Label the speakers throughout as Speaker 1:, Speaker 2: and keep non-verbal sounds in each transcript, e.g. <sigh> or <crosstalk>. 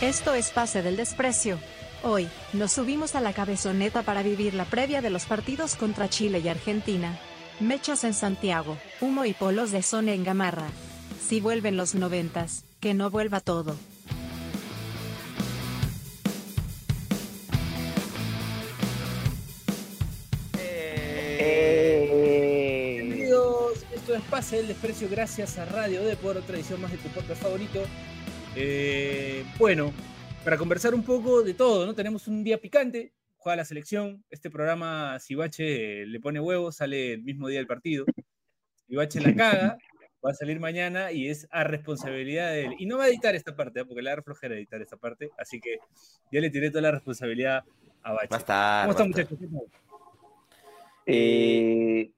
Speaker 1: Esto es Pase del Desprecio. Hoy, nos subimos a la cabezoneta para vivir la previa de los partidos contra Chile y Argentina. Mechas en Santiago, humo y polos de zona en Gamarra. Si vuelven los noventas, que no vuelva todo.
Speaker 2: Bienvenidos, esto es Pase del Desprecio gracias a Radio Depor, otra edición más de tu podcast favorito. Eh, bueno, para conversar un poco de todo, ¿no? Tenemos un día picante, juega la selección, este programa, si Bache le pone huevos, sale el mismo día del partido. Si Bache la caga, va a salir mañana y es a responsabilidad de él. Y no va a editar esta parte, ¿eh? porque le da flojera editar esta parte, así que ya le tiré toda la responsabilidad a Bache.
Speaker 3: Va a
Speaker 2: ¿Cómo están,
Speaker 3: va a
Speaker 2: muchachos?
Speaker 4: Eh,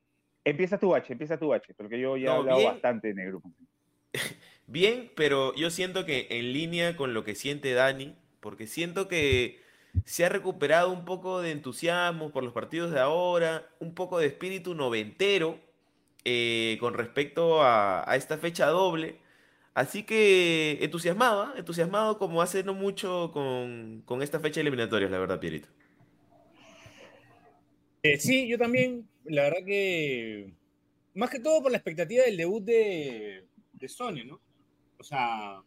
Speaker 4: empieza tu bache, empieza tu bache, porque yo ya
Speaker 3: No,
Speaker 4: he hablado
Speaker 3: bien.
Speaker 4: bastante en el grupo. <laughs>
Speaker 3: Bien, pero yo siento que en línea con lo que siente Dani, porque siento que se ha recuperado un poco de entusiasmo por los partidos de ahora, un poco de espíritu noventero eh, con respecto a, esta fecha doble. Así que entusiasmado, entusiasmado como hace no mucho con, con esta fecha eliminatoria, la verdad, Pierito.
Speaker 2: Eh, sí, yo también, la verdad que, más que todo por la expectativa del debut de, de Sony, ¿no? O sea,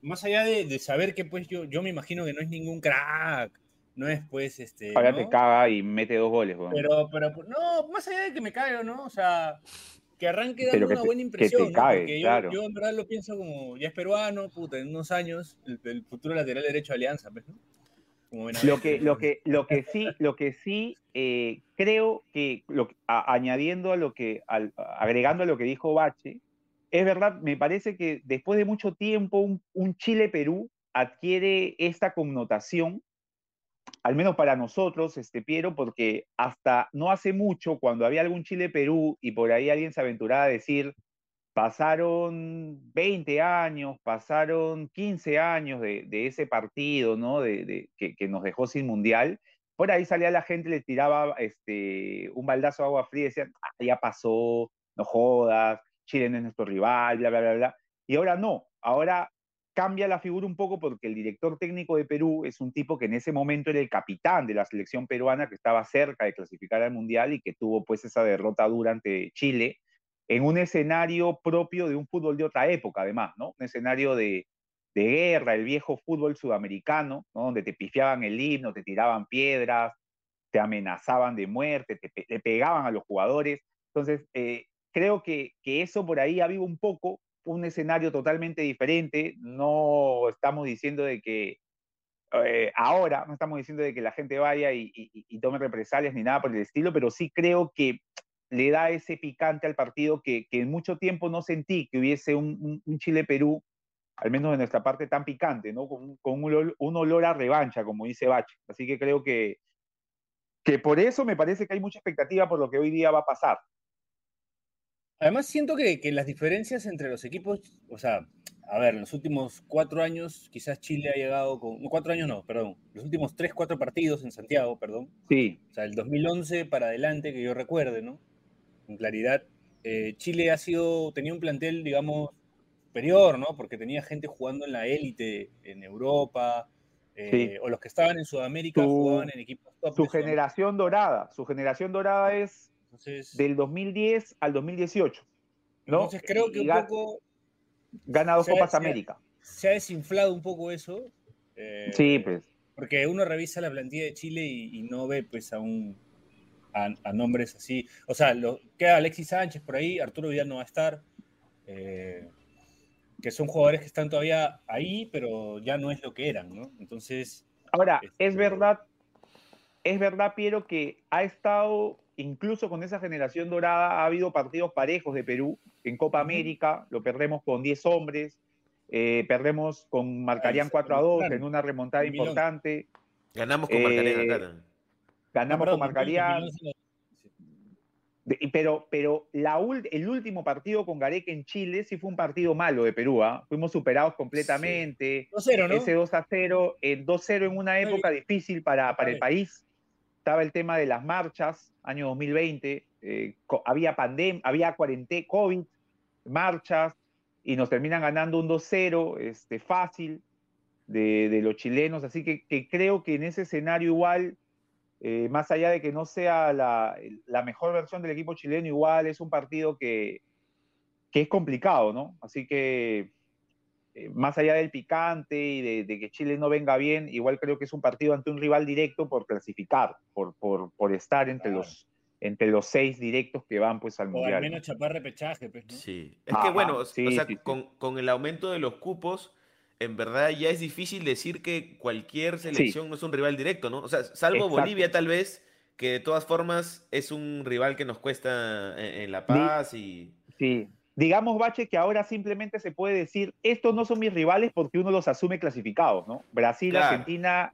Speaker 2: más allá de, de saber que pues yo, yo me imagino que no es ningún crack, no es pues este...
Speaker 4: Ahora
Speaker 2: ¿no?
Speaker 4: te caga y mete dos goles, weón.
Speaker 2: Pero, pero, no, más allá de que me caiga, ¿no? O sea, que arranque dando
Speaker 4: que
Speaker 2: una
Speaker 4: te-
Speaker 2: buena
Speaker 4: que te
Speaker 2: impresión, ¿no? Porque
Speaker 4: claro.
Speaker 2: yo en verdad lo pienso como, ya es peruano, puta, en unos años, el, el futuro lateral derecho de Alianza, pues, ¿no?
Speaker 4: Lo que, lo que, lo que sí, lo que sí eh, creo que, lo, que- a- añadiendo a lo que, al- agregando a lo que dijo Bache, es verdad, me parece que después de mucho tiempo un, Chile-Perú adquiere esta connotación, al menos para nosotros, este Piero, porque hasta no hace mucho, cuando había algún Chile-Perú y por ahí alguien se aventuraba a decir, pasaron 20 años, pasaron 15 años de, ese partido, ¿no? De, que nos dejó sin mundial. Por ahí salía la gente, le tiraba este, un baldazo de agua fría y decían, "Ah, ya pasó, no jodas, Chile no es nuestro rival, bla, bla, bla, bla. Y ahora no, ahora cambia la figura un poco porque el director técnico de Perú es un tipo que en ese momento era el capitán de la selección peruana que estaba cerca de clasificar al mundial y que tuvo pues esa derrota dura ante Chile en un escenario propio de un fútbol de otra época, además, ¿no? Un escenario de, de guerra, el viejo fútbol sudamericano, ¿no? Donde te pifiaban el himno, te tiraban piedras, te amenazaban de muerte, te, le pegaban a los jugadores. Entonces, eh, creo que, que eso por ahí ha habido un poco, un escenario totalmente diferente. No estamos diciendo de que eh, ahora, no estamos diciendo de que la gente vaya y, tome represalias ni nada por el estilo, pero sí creo que le da ese picante al partido que, que en mucho tiempo no sentí que hubiese un, un- un Chile-Perú, al menos de nuestra parte, tan picante, ¿no? Con, con un, olor, un olor a revancha, como dice Bach. Así que creo que, que por eso me parece que hay mucha expectativa por lo que hoy día va a pasar.
Speaker 2: Además, siento que, que las diferencias entre los equipos, o sea, a ver, en los últimos cuatro años, quizás Chile ha llegado con. No, cuatro años no, perdón. Los últimos tres, cuatro partidos en Santiago, perdón.
Speaker 4: Sí,
Speaker 2: O sea, el 2011 para adelante, que yo recuerde, ¿no? Con claridad. eh, Chile ha sido. Tenía un plantel, digamos, superior, ¿no? Porque tenía gente jugando en la élite en Europa. eh,
Speaker 4: Sí.
Speaker 2: O los que estaban en Sudamérica
Speaker 4: Su-
Speaker 2: jugaban en equipos top.
Speaker 4: su generación dorada, su generación dorada es
Speaker 2: Entonces,
Speaker 4: del 2010 al 2018, ¿no?
Speaker 2: entonces creo que un poco
Speaker 4: Gana dos
Speaker 2: se ha-
Speaker 4: Copas
Speaker 2: ha-
Speaker 4: América.
Speaker 2: se ha desinflado un poco eso. eh,
Speaker 4: Sí, pues.
Speaker 2: Porque uno revisa la plantilla de Chile y, y no ve pues a un a, a nombres así. O sea, lo, queda Alexis Sánchez por ahí, Arturo Vidal no va a estar. eh, que son jugadores que están todavía ahí, pero ya no es lo que eran, ¿no? Entonces,
Speaker 4: Ahora,
Speaker 2: Este-
Speaker 4: es verdad, es verdad, Piero, que ha estado, incluso con esa generación dorada, ha habido partidos parejos de Perú en Copa. América, lo perdemos con 10 hombres, eh, perdemos con Marcarían
Speaker 2: Ahí,
Speaker 4: 4 a 2
Speaker 2: claro.
Speaker 4: en una remontada
Speaker 2: 2011.
Speaker 4: importante,
Speaker 3: Ganamos con
Speaker 4: Eh,
Speaker 3: Marcarían acá. también.
Speaker 4: ganamos
Speaker 2: perdón,
Speaker 4: con Marcarían,
Speaker 2: 2011 no-
Speaker 4: De- y- pero, pero la el último partido con Gareca en Chile sí fue un partido malo de Perú, ¿ah? fuimos superados completamente.
Speaker 2: 2-0, ¿no?
Speaker 4: Ese 2 a 0, el 2-0 en una época difícil para, para el país. Estaba el tema de las marchas, año 2020, eh, había pandemia, había cuarentena, COVID, marchas, y nos terminan ganando un 2-0, este, fácil. de, los chilenos, así que, creo que en ese escenario igual, eh, más allá de que no sea la, mejor versión del equipo chileno, igual es un partido que, que es complicado, ¿no? Así que más allá del picante y de, que Chile no venga bien, igual creo que es un partido ante un rival directo por clasificar, por, por, por estar entre los entre los seis directos que van pues al o mundial.
Speaker 2: al menos chapar repechaje, pues,
Speaker 3: Sí, es que bueno, o sea, con, con, el aumento de los cupos, en verdad ya es difícil decir que cualquier selección no es un rival directo, ¿no? O sea, salvo Bolivia tal vez, que de todas formas es un rival que nos cuesta en, en La Paz y...
Speaker 4: Sí, digamos, Bache, que ahora simplemente se puede decir, estos no son mis rivales porque uno los asume clasificados, ¿no? Brasil, Argentina.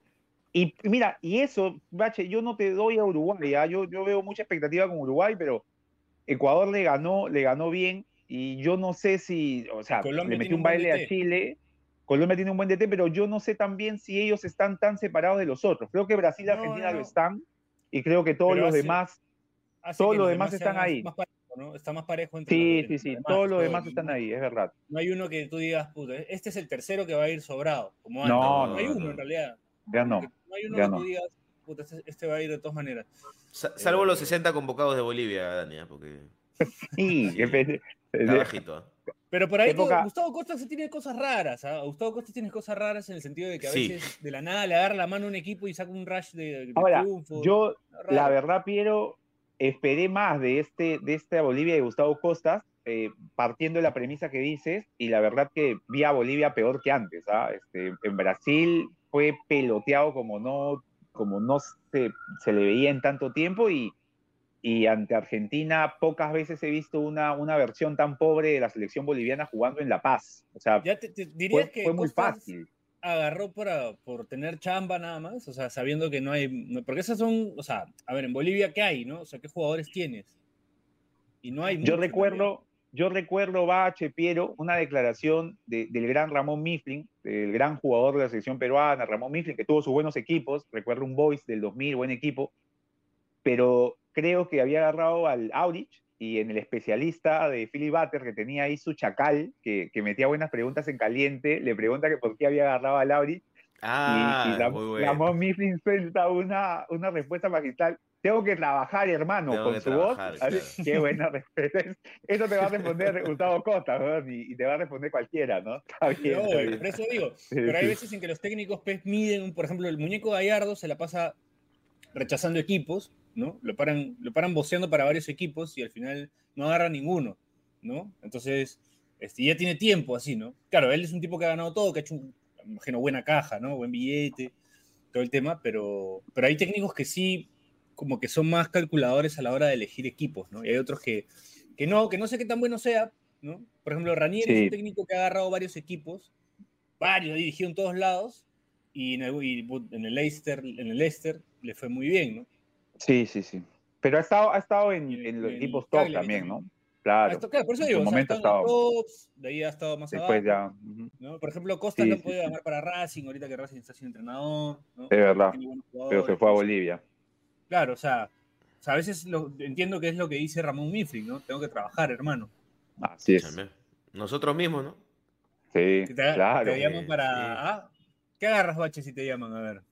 Speaker 4: Y mira, y eso, Bache, yo no te doy a Uruguay, ¿ah? yo, yo veo mucha expectativa con Uruguay, pero Ecuador le ganó, le ganó bien, y yo no sé si, o sea, le metió un baile a Chile. Colombia tiene un buen DT, pero yo no sé también si ellos están tan separados de los otros. Creo que Brasil y Argentina lo están, y creo que todos los demás, todos los demás, están ahí.
Speaker 2: Está más parejo
Speaker 4: entre Sí, sí, sí, todos los demás están ahí, es verdad.
Speaker 2: No hay uno que tú digas, puta, este es el tercero que va a ir sobrado. Como no, no, hay uno en realidad.
Speaker 4: Ya no.
Speaker 2: No hay uno que tú digas, puta, este, este, va a ir de todas maneras.
Speaker 3: salvo los 60 eh, convocados de Bolivia, Dania, ¿eh? porque. <laughs>
Speaker 4: sí, <laughs>
Speaker 3: está bajito.
Speaker 2: ¿eh? Pero por ahí Gustavo Costa se tiene cosas raras. ¿ah? Gustavo Costa tiene cosas raras en el sentido de que a veces de la nada le agarra la mano a un equipo y saca un rush de,
Speaker 4: Ahora, Yo, la verdad, Piero, esperé más de, este, de esta Bolivia de Gustavo Costas, eh, partiendo de la premisa que dices, y la verdad que vi a Bolivia peor que antes. ¿ah? Este, en Brasil fue peloteado como no, como no se, se le veía en tanto tiempo y, y ante Argentina pocas veces he visto una, una versión tan pobre de la selección boliviana jugando en La Paz. O sea,
Speaker 2: ya te, dirías que fue muy fácil agarró para, por tener chamba nada más, o sea, sabiendo que no hay, porque esas son, o sea, a ver, en Bolivia, ¿qué hay, no? O sea, ¿qué jugadores tienes? Y no hay...
Speaker 4: Yo recuerdo, yo recuerdo, Bache, Piero, una declaración del gran Ramón Mifflin, del gran jugador de la selección peruana, Ramón Mifflin, que tuvo sus buenos equipos, recuerdo un Boys del 2000, buen equipo, pero creo que había agarrado al Aurich y en el especialista de Philly Butter, que tenía ahí su chacal, que, que, metía buenas preguntas en caliente, le pregunta que por qué había agarrado a Lauri.
Speaker 3: Ah, y, la,
Speaker 4: muy bueno. Mifflin suelta una, una respuesta magistral. Tengo que trabajar, hermano, con su voz. Qué buena <laughs> respuesta. Eso te va a responder Gustavo Costa, ¿no? y, te va a responder cualquiera, ¿no?
Speaker 2: Está bien, Por eso digo, pero hay veces en que los técnicos pues, miden, por ejemplo, el muñeco Gallardo se la pasa rechazando equipos, ¿no? Lo paran, lo paran boceando para varios equipos y al final no agarra ninguno, ¿no? Entonces, este, ya tiene tiempo así, ¿no? Claro, él es un tipo que ha ganado todo, que ha hecho, un, imagino, buena caja, ¿no? Buen billete, todo el tema, pero, pero hay técnicos que sí, como que son más calculadores a la hora de elegir equipos, ¿no? Y hay otros que, que no, que no sé qué tan bueno sea, ¿no? Por ejemplo, Ranier es un técnico que ha agarrado varios equipos, varios, ha dirigido en todos lados, y en el, en el Leicester, en el Leicester le fue muy bien, ¿no?
Speaker 4: Sí, sí, sí. Pero ha estado, ha estado en, en los equipos top también, ¿no? Claro.
Speaker 2: claro, por eso digo, momento ha estado, tops, de ahí ha estado más
Speaker 4: Después
Speaker 2: abajo. Ya. ¿no? Por ejemplo, Costa no puede ganar para Racing, ahorita que Racing está siendo entrenador. ¿no? Es
Speaker 4: verdad, pero se fue a Bolivia.
Speaker 2: Claro, o sea, o sea a veces lo, entiendo que es lo que dice Ramón Mifrin, ¿no? Tengo que trabajar, hermano.
Speaker 4: Así es.
Speaker 3: Nosotros mismos, ¿no?
Speaker 4: Sí, claro.
Speaker 2: Te llaman para... Ah, ¿Qué agarras, Bache, si te llaman? A ver.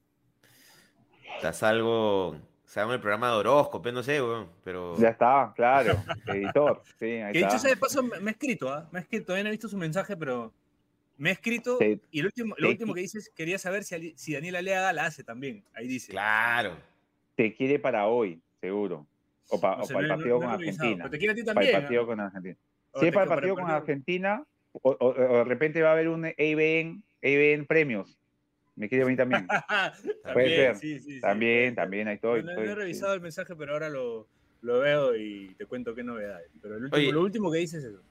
Speaker 3: Estás algo se llama el programa de horóscopo, no sé, weón, pero...
Speaker 4: Ya está, claro, editor, sí, ahí
Speaker 2: que dicho sea de paso, me ha escrito, ¿ah? Me ha escrito, todavía no he visto su mensaje, pero me ha escrito, y lo último, lo último que dice es, quería saber si, si Daniela Leaga la hace también, ahí dice.
Speaker 3: Claro.
Speaker 4: Te quiere para hoy, seguro, o, para el partido con Argentina.
Speaker 2: te quiere a ti también.
Speaker 4: Para el partido con Argentina. Si es para el partido con Argentina, o, de repente va a haber un ABN, ABN Premios, me quiere a mí también. <laughs> Puede ser. Sí, sí, también, también, ahí estoy.
Speaker 2: No, he revisado el mensaje, pero ahora lo, lo, veo y te cuento qué novedades. Pero el último, lo último que dices es eso.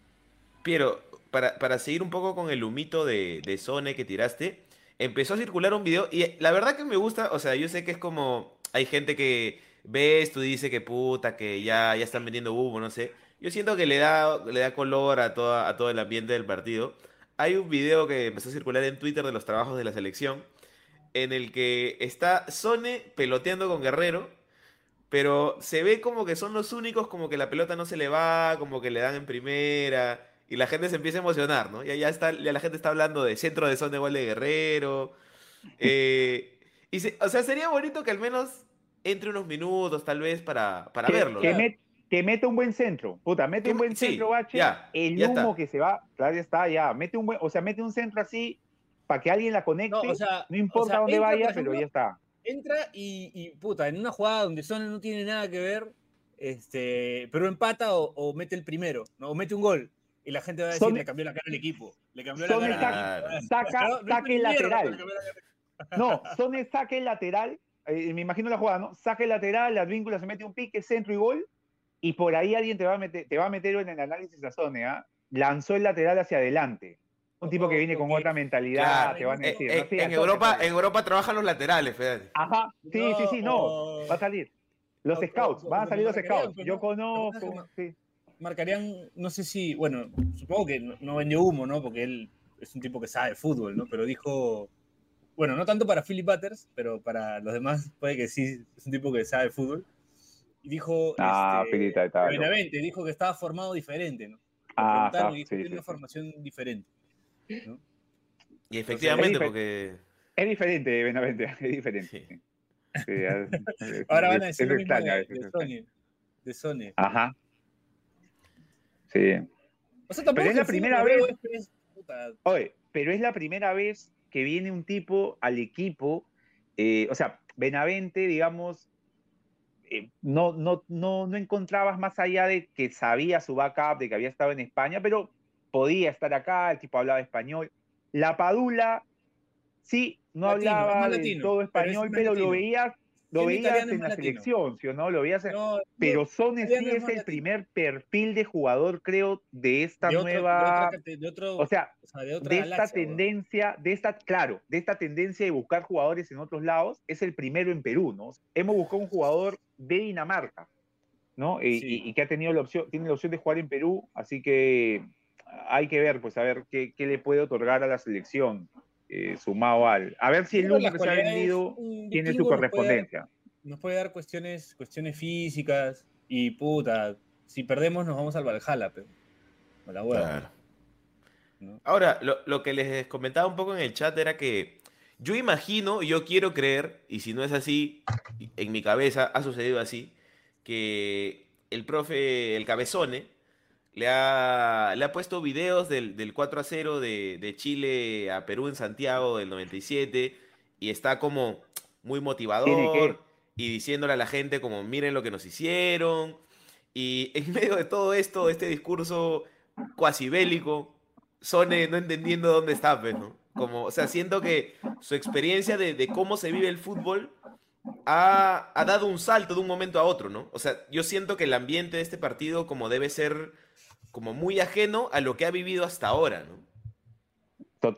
Speaker 3: Piero, para, para seguir un poco con el humito de, de Sone que tiraste, empezó a circular un video y la verdad que me gusta, o sea, yo sé que es como, hay gente que ve esto y dice que puta, que ya, ya están vendiendo humo, no sé. Yo siento que le da, le da color a, toda, a todo el ambiente del partido. Hay un video que empezó a circular en Twitter de los trabajos de la selección en el que está Sone peloteando con Guerrero, pero se ve como que son los únicos, como que la pelota no se le va, como que le dan en primera. y la gente se empieza a emocionar, ¿no? Ya, ya, está, ya la gente está hablando de centro de de gol de Guerrero. Eh, y o sea, sería bonito que al menos entre unos minutos, tal vez, para, para verlo.
Speaker 4: Que, que, mete un buen centro. Puta, mete un buen centro, bache. el humo que se va, claro, ya está, ya. Mete un buen, o sea, mete un centro así para que alguien la conecte. No, importa dónde vaya, pero ya está.
Speaker 2: Entra y, puta, en una jugada donde Son no tiene nada que ver, este, pero empata o, mete el primero, ¿no? o mete un gol. Y la gente va a decir, le cambió la cara al equipo. Le cambió la
Speaker 4: cara. Saca, saque lateral. No, Son saque lateral. Eh, me imagino la jugada, ¿no? Saque lateral, la víncula se mete un pique, centro y gol. Y por ahí alguien te va a meter, te va a meter en el análisis de Sone, ¿ah? Lanzó el lateral hacia adelante. Un tipo que viene con otra mentalidad, te van a decir.
Speaker 3: en, Europa, en Europa trabajan los laterales, Fede.
Speaker 4: Ajá, sí, sí, sí, no, va a salir. Los scouts, van a salir los scouts. Yo conozco, sí
Speaker 2: marcarían, no sé si, bueno, supongo que no, vendió humo, ¿no? Porque él es un tipo que sabe fútbol, ¿no? Pero dijo, bueno, no tanto para Philip Butters, pero para los demás puede que sí, es un tipo que sabe fútbol. Y dijo,
Speaker 4: ah, este,
Speaker 2: Benavente, dijo que estaba formado diferente, ¿no? Ah, y tiene una formación diferente, ¿no?
Speaker 3: Y efectivamente, porque...
Speaker 4: Es diferente, Benavente, <laughs> es diferente. <laughs>
Speaker 2: Ahora van a decir lo mismo de, de, Sony, de Sony.
Speaker 4: Ajá. Sí. pero es la primera vez. Oye, pero es la primera vez que viene un tipo al equipo. Eh, o sea, Benavente, digamos, eh, no, no, no, no encontrabas más allá de que sabía su backup, de que había estado en España, pero podía estar acá, el tipo hablaba español. La Padula, sí, no hablaba todo español, pero, lo veías lo veías en la selección, ¿sí o no? Lo veías Pero Son sí es el primer perfil de jugador, creo, de esta nueva... o sea, de, esta tendencia, de esta, claro, de esta tendencia de buscar jugadores en otros lados, es el primero en Perú, ¿no? Hemos buscado un jugador de Dinamarca, ¿no? Y, que ha tenido la opción, tiene la opción de jugar en Perú, así que hay que ver, pues, a ver qué, qué le puede otorgar a la selección. Eh, sumado al. A ver si el único que se ha vendido tiene su correspondencia.
Speaker 2: Nos puede, dar, cuestiones, cuestiones físicas y puta. Si perdemos, nos vamos al Valhalla, pero. La
Speaker 3: Ahora, lo, que les comentaba un poco en el chat era que yo imagino, yo quiero creer, y si no es así, en mi cabeza ha sucedido así, que el profe, el cabezone, le ha, le ha puesto videos del, del 4 a 0 de, de, Chile a Perú en Santiago del 97 y está como muy motivador y diciéndole a la gente como miren lo que nos hicieron. Y en medio de todo esto, este discurso cuasi bélico, Sone no entendiendo dónde está, pues, ¿no? Como, o sea, siento que su experiencia de, de cómo se vive el fútbol ha, ha, dado un salto de un momento a otro, ¿no? O sea, yo siento que el ambiente de este partido como debe ser como muy ajeno a lo que ha vivido hasta ahora, ¿no?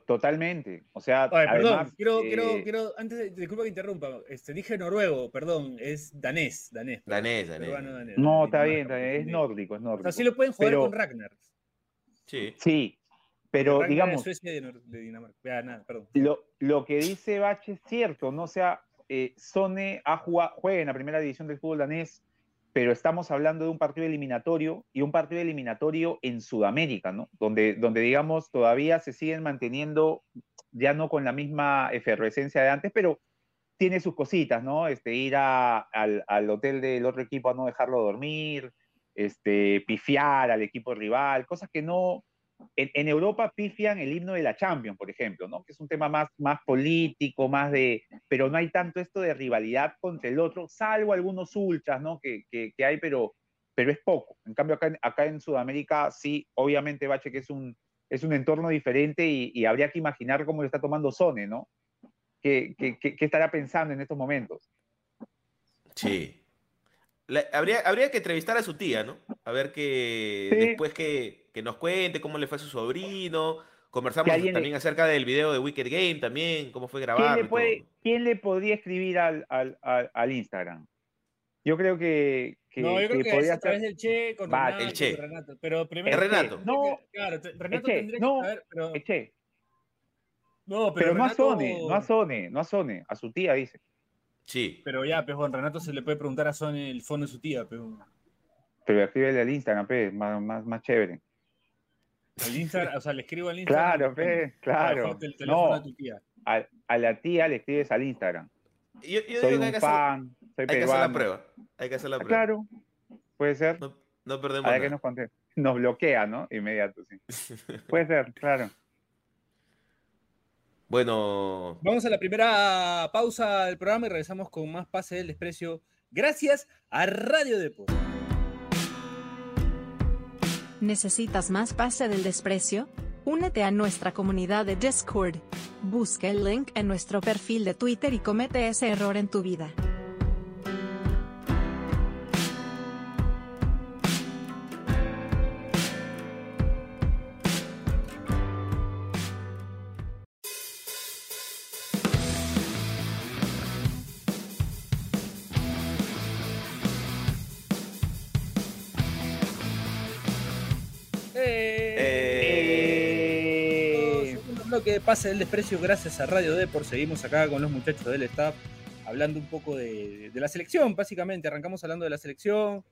Speaker 4: Totalmente. O sea,
Speaker 2: perdón, quiero, quiero, quiero, antes de, disculpa que interrumpa, este, dije noruego, perdón, es danés, danés.
Speaker 3: Danés, danés.
Speaker 4: no, está bien, es nórdico, es nórdico.
Speaker 2: Así lo pueden jugar con Ragnar.
Speaker 4: Sí. Sí, pero digamos. Suecia de, Dinamarca. nada, perdón. Lo, lo, que dice Bach es cierto, ¿no? O sea, eh, Sone ha jugado, juega en la primera división del fútbol danés, pero estamos hablando de un partido eliminatorio y un partido eliminatorio en Sudamérica, ¿no? Donde, donde digamos, todavía se siguen manteniendo, ya no con la misma efervescencia de antes, pero tiene sus cositas, ¿no? Este, ir al, al, hotel del otro equipo a no dejarlo dormir, este, pifiar al equipo rival, cosas que no, en, Europa pifian el himno de la Champions, por ejemplo, que es un tema más, más político, más de, pero no hay tanto esto de rivalidad contra el otro, salvo algunos ultras ¿no? que, que, hay, pero, pero es poco. En cambio, acá, en Sudamérica sí, obviamente, Bache, que es un, es un entorno diferente y, habría que imaginar cómo lo está tomando Sone, ¿no? ¿Qué, qué, estará pensando en estos momentos?
Speaker 3: Sí. Habría, habría que entrevistar a su tía, ¿no? A ver que después que que nos cuente cómo le fue a su sobrino. Conversamos también acerca del video de Wicked Game también, cómo fue grabado.
Speaker 4: ¿Quién le, podría escribir al, al, Instagram? Yo creo que,
Speaker 2: no, yo creo que, podría a través del Che con Renato,
Speaker 3: el che.
Speaker 2: Renato. Pero primero.
Speaker 3: Renato.
Speaker 4: No,
Speaker 2: claro, Renato tendría no, que saber, pero.
Speaker 4: El che. No, pero, pero no a Sone, no a Sone, no a Sone, a su tía dice.
Speaker 3: Sí.
Speaker 2: Pero ya, pues Renato se le puede preguntar a Sone el fondo de su tía, pero.
Speaker 4: Pero escríbele al Instagram, pe, más, más, más chévere.
Speaker 2: Al Instagram, o sea, le escribo al Instagram.
Speaker 4: Claro, fe, claro.
Speaker 2: El teléfono
Speaker 4: No,
Speaker 2: a tu tía.
Speaker 4: a, a la tía le escribes al Instagram.
Speaker 3: Yo, yo
Speaker 4: Soy
Speaker 3: digo que hay
Speaker 4: un
Speaker 3: que, hacer,
Speaker 4: fan, soy
Speaker 3: hay que hacer la prueba. Hay que hacer la
Speaker 4: Ah,
Speaker 3: prueba.
Speaker 4: claro, puede ser.
Speaker 3: No, no perdemos
Speaker 4: A ver
Speaker 3: nada.
Speaker 4: qué nos conté. Nos bloquea, ¿no? Inmediato, sí. <laughs> Puede ser, claro.
Speaker 3: Bueno,
Speaker 2: Vamos a la primera pausa del programa y regresamos con más Pase del Desprecio. Gracias a Radio Deport.
Speaker 1: ¿Necesitas más pase del desprecio? Únete a nuestra comunidad de Discord. Busca el link en nuestro perfil de Twitter y comete ese error en tu vida.
Speaker 2: De Pase del Desprecio, gracias a Radio Deport. Seguimos acá con los muchachos del staff hablando un poco de, de la selección, básicamente. Arrancamos hablando de la selección,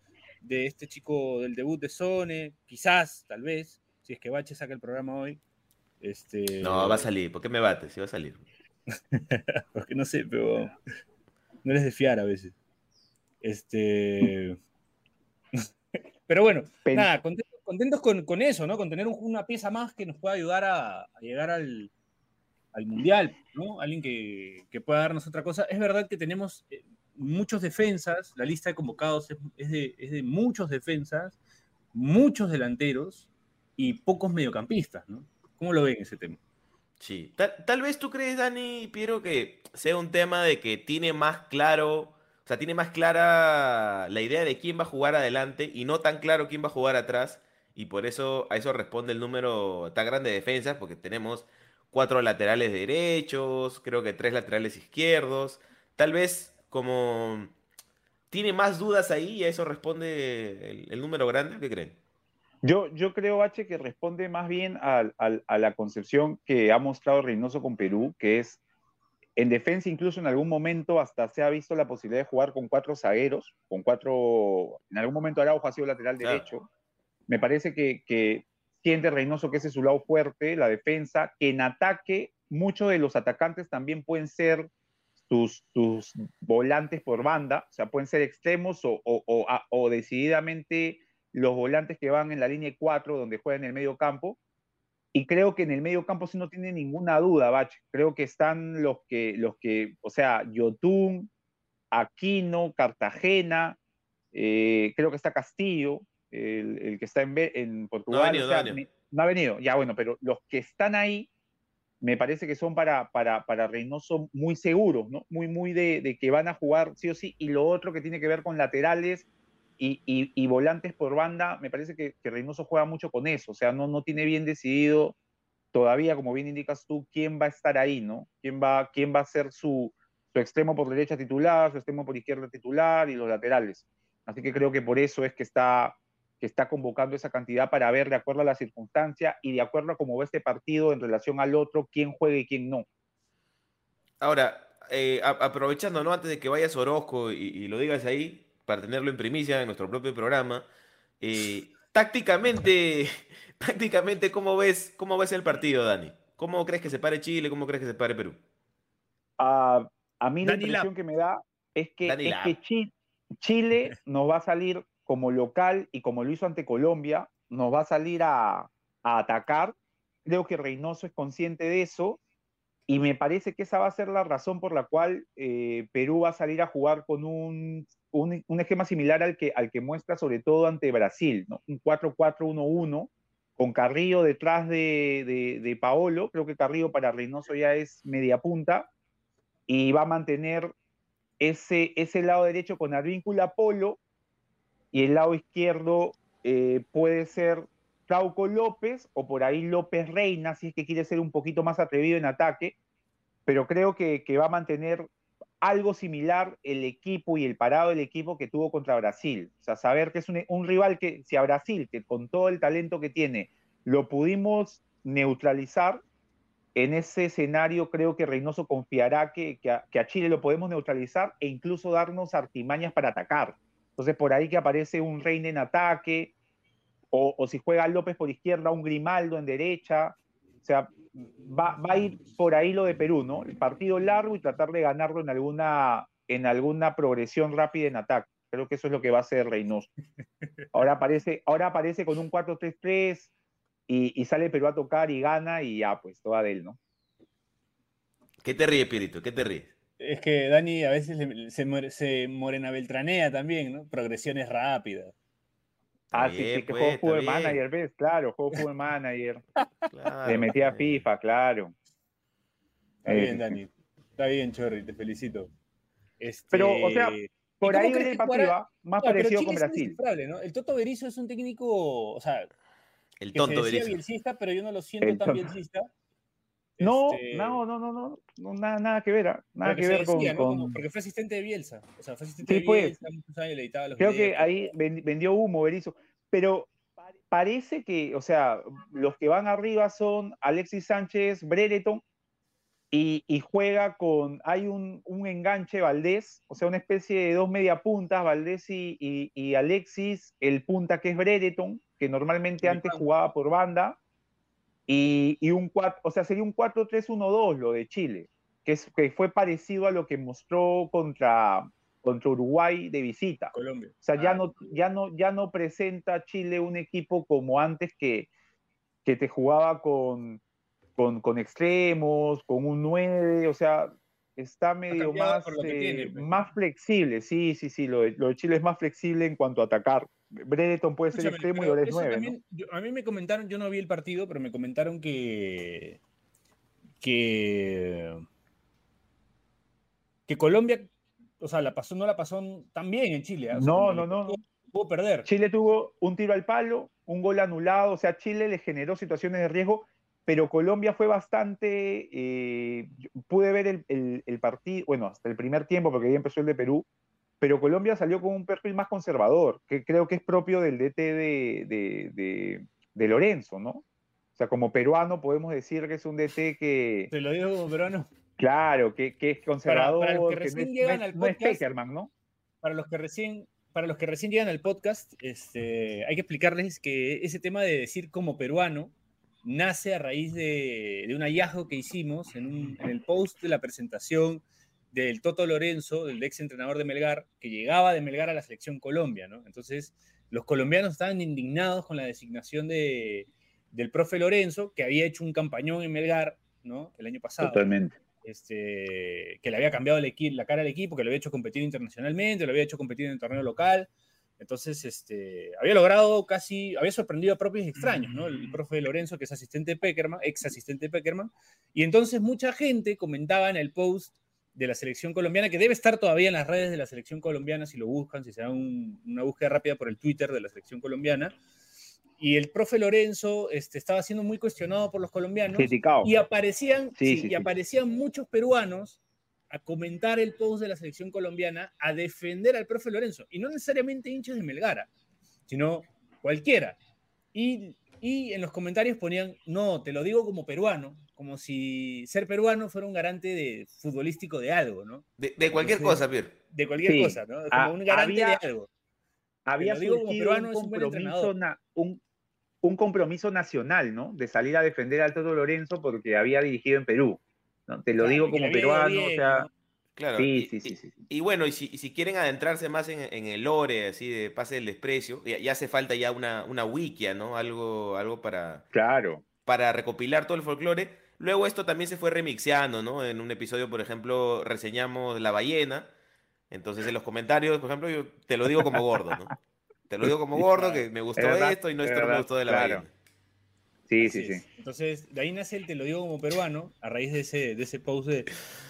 Speaker 2: de este chico del debut de Sone, quizás, tal vez, si es que Bache saca el programa hoy. Este,
Speaker 3: no, va a salir. ¿Por qué me bates? Sí va a salir. <laughs>
Speaker 2: Porque no sé, pero no eres de fiar a veces. Este. <laughs> Pero bueno,
Speaker 4: Pen-
Speaker 2: nada, contentos, contentos con, con eso, ¿no? Con tener un- una pieza más que nos pueda ayudar a, llegar al, al Mundial, ¿no? Alguien que, que pueda darnos otra cosa. Es verdad que tenemos eh, muchos defensas, la lista de convocados es, es de, es de muchos defensas, muchos delanteros y pocos mediocampistas, ¿no? ¿Cómo lo ven ese tema?
Speaker 3: Sí. Tal, tal vez tú crees, Dani, Piero, que sea un tema de que tiene más claro, o sea, tiene más clara la idea de quién va a jugar adelante y no tan claro quién va a jugar atrás. Y por eso a eso responde el número tan grande de defensas, porque tenemos cuatro laterales derechos, creo que tres laterales izquierdos. Tal vez como tiene más dudas ahí y a eso responde el, el número grande, ¿qué creen?
Speaker 4: Yo, yo creo, H, que responde más bien al- a la concepción que ha mostrado Reynoso con Perú, que es en defensa, incluso en algún momento hasta se ha visto la posibilidad de jugar con cuatro zagueros, con cuatro, en algún momento Araujo ha sido lateral
Speaker 3: Claro.
Speaker 4: derecho. Me parece que, que siente Reynoso que ese es su lado fuerte, la defensa, que en ataque muchos de los atacantes también pueden ser sus volantes por banda, o sea, pueden ser extremos o decididamente los volantes que van en la línea 4, donde juegan en el medio campo. Y creo que en el medio campo sí no tiene ninguna duda, Bach. Creo que están los que, los que o sea, Yotun, Aquino, Cartagena, eh, creo que está Castillo, el, el que está en, en Portugal.
Speaker 3: venido,
Speaker 4: o sea,
Speaker 3: no ha venido.
Speaker 4: me- no ha venido, ya bueno, pero los que están ahí me parece que son para, para, para Reynoso muy seguros, ¿no? Muy, muy de, de que van a jugar sí o sí. Y lo otro que tiene que ver con laterales y, y- y volantes por banda, me parece que, que Reynoso juega mucho con eso. O sea, no, no tiene bien decidido todavía, como bien indicas tú, quién va a estar ahí, ¿no? ¿Quién va, quién va a ser su, su extremo por derecha titular, su extremo por izquierda titular y los laterales. Así que creo que por eso es que está, que está convocando esa cantidad para ver de acuerdo a la circunstancia y de acuerdo a cómo va este partido en relación al otro, quién juega y quién no.
Speaker 3: Ahora, eh, a- aprovechando, ¿no? Antes de que vayas Orozco y, y lo digas ahí, para tenerlo en primicia en nuestro propio programa, eh, tácticamente, <laughs> tácticamente, ¿cómo ves, ¿cómo ves el partido, Dani? ¿Cómo crees que se pare Chile? ¿Cómo crees que se pare Perú?
Speaker 4: a, a mí la impresión que me da es que, es que Chi- Chile nos va a salir como local y como lo hizo ante Colombia, nos va a salir a, a atacar. Creo que Reynoso es consciente de eso y me parece que esa va a ser la razón por la cual eh, Perú va a salir a jugar con un, un, esquema similar al que, al que muestra sobre todo ante Brasil, ¿no? un 4-4-1-1 con Carrillo detrás de, de, de Paolo. Creo que Carrillo para Reynoso ya es media punta y va a mantener ese, ese lado derecho con Advíncula Polo y el lado izquierdo eh, puede ser Trauco López o por ahí López Reina, si es que quiere ser un poquito más atrevido en ataque, pero creo que, va a mantener algo similar el equipo y el parado del equipo que tuvo contra Brasil. O sea, saber que es un, rival que, si a Brasil, que con todo el talento que tiene, lo pudimos neutralizar, en ese escenario creo que Reynoso confiará que, a, Chile lo podemos neutralizar e incluso darnos artimañas para atacar. Entonces por ahí que aparece un Reina en ataque o, si juega López por izquierda, un Grimaldo en derecha. O sea, va, va, a ir por ahí lo de Perú, ¿no? El partido largo y tratar de ganarlo en alguna, en alguna progresión rápida en ataque. Creo que eso es lo que va a hacer Reynoso. Ahora aparece, ahora aparece con un 4-3-3 y, y, sale Perú a tocar y gana y ya, pues, toda de él, ¿no?
Speaker 3: ¿Qué te ríe, Pirito? ¿Qué te ríes?
Speaker 2: Es que Dani a veces se, se morena beltranea también, ¿no? Progresiones rápidas.
Speaker 4: Ah, sí, sí, que pues, juego fútbol manager, ¿ves? Claro, juego fútbol manager. Le metía a FIFA, claro.
Speaker 2: Está bien, Dani. Está bien, Chorri, te felicito.
Speaker 4: Este... Pero, o sea, por ahí viene el partido más parecido con Brasil.
Speaker 2: ¿no? El Toto Berizzo es un técnico, o sea,
Speaker 3: el tonto
Speaker 2: Berizzo. pero yo no lo siento tan bielcista.
Speaker 4: No, este no, no, no, no, nada, nada que ver, ¿ah? nada que ver con,
Speaker 2: Porque fue asistente de Bielsa, o sea, fue asistente de
Speaker 4: pues. Bielsa, muchos años le editaba los Creo que ahí vendió humo Berizzo, pero parece que, o sea, los que van arriba son Alexis Sánchez, Brereton, y, y, juega con, hay un, un, enganche Valdés, o sea, una especie de dos media puntas, Valdés y, y, Alexis, el punta que es Brereton, que normalmente antes jugaba por banda, y, y un 4, o sea, sería un 4-3-1-2 lo de Chile, que, es, que fue parecido a lo que mostró contra, contra Uruguay de visita.
Speaker 2: Colombia. O
Speaker 4: sea, ya, ah, no, ya, no, ya no presenta Chile un equipo como antes que, que te jugaba con, con, con extremos, con un 9, o sea, está medio más, eh, pues. más flexible. Sí, sí, sí, lo de, lo de Chile es más flexible en cuanto a atacar. Bredeton puede ser extremo y ahora es 9.
Speaker 2: a mí me comentaron, yo no vi el partido, pero me comentaron que. que. que Colombia, o sea, la pasó, no la pasó tan bien en Chile. ¿ah?
Speaker 4: no, no, no,
Speaker 2: Pudo perder.
Speaker 4: Chile tuvo un tiro al palo, un gol anulado, o sea, Chile le generó situaciones de riesgo, pero Colombia fue bastante. Eh, pude ver el, el partido, bueno, hasta el primer tiempo, porque ahí empezó el de Perú pero Colombia salió con un perfil más conservador, que creo que es propio del DT de, de, Lorenzo, ¿no? O sea, como peruano podemos decir que es un DT que...
Speaker 2: Te lo digo como peruano.
Speaker 4: Claro, que, que es conservador,
Speaker 2: para, los que,
Speaker 4: recién
Speaker 2: llegan al podcast, ¿no? Para los que recién, para los que recién llegan al podcast, este, hay que explicarles que ese tema de decir como peruano nace a raíz de, de un hallazgo que hicimos en, un, en el post de la presentación del Toto Lorenzo, del ex entrenador de Melgar, que llegaba de Melgar a la selección Colombia, ¿no? Entonces, los colombianos estaban indignados con la designación de, del profe Lorenzo, que había hecho un campañón en Melgar, ¿no? El año pasado.
Speaker 4: Totalmente.
Speaker 2: Este, que le había cambiado el la cara al equipo, que lo había hecho competir internacionalmente, lo había hecho competir en el torneo local. Entonces, este, había logrado casi, había sorprendido a propios extraños, ¿no? El, profe Lorenzo, que es asistente de Peckerman, ex asistente de Peckerman. Y entonces mucha gente comentaba en el post de la selección colombiana, que debe estar todavía en las redes de la selección colombiana, si lo buscan, si se da una búsqueda rápida por el Twitter de la selección colombiana. Y el profe Lorenzo este, estaba siendo muy cuestionado por los colombianos. Y aparecían, y aparecían muchos peruanos a comentar el post de la selección colombiana, a defender al profe Lorenzo. Y no necesariamente hinchas de Melgara, sino cualquiera. Y, y en los comentarios ponían, no, te lo digo como peruano, como si ser peruano fuera un garante de futbolístico de algo, ¿no?
Speaker 3: De, cualquier cosa, Pierre.
Speaker 2: De cualquier cosa, ¿no? Como ah, un garante de algo.
Speaker 4: Había digo como peruano un compromiso, un, un, compromiso nacional, ¿no? De salir a defender al Toto Lorenzo porque había dirigido en Perú. ¿No? Te lo digo como peruano, o sea...
Speaker 3: Claro. Sí, sí, sí, y, bueno, y si, si, quieren adentrarse más en, en, el lore, así de pase del desprecio, ya, hace falta ya una, una wikia, ¿no? Algo, algo para,
Speaker 4: claro.
Speaker 3: para recopilar todo el folclore. Luego esto también se fue remixeando, ¿no? En un episodio, por ejemplo, reseñamos La ballena. Entonces en los comentarios, por ejemplo, yo te lo digo como gordo, ¿no? Te lo digo como <laughs> gordo, que me gustó esto y no esto me gustó de la ballena.
Speaker 4: Sí, sí, sí.
Speaker 2: Entonces, de ahí nace el Te lo digo como peruano, a raíz de ese, de ese post de,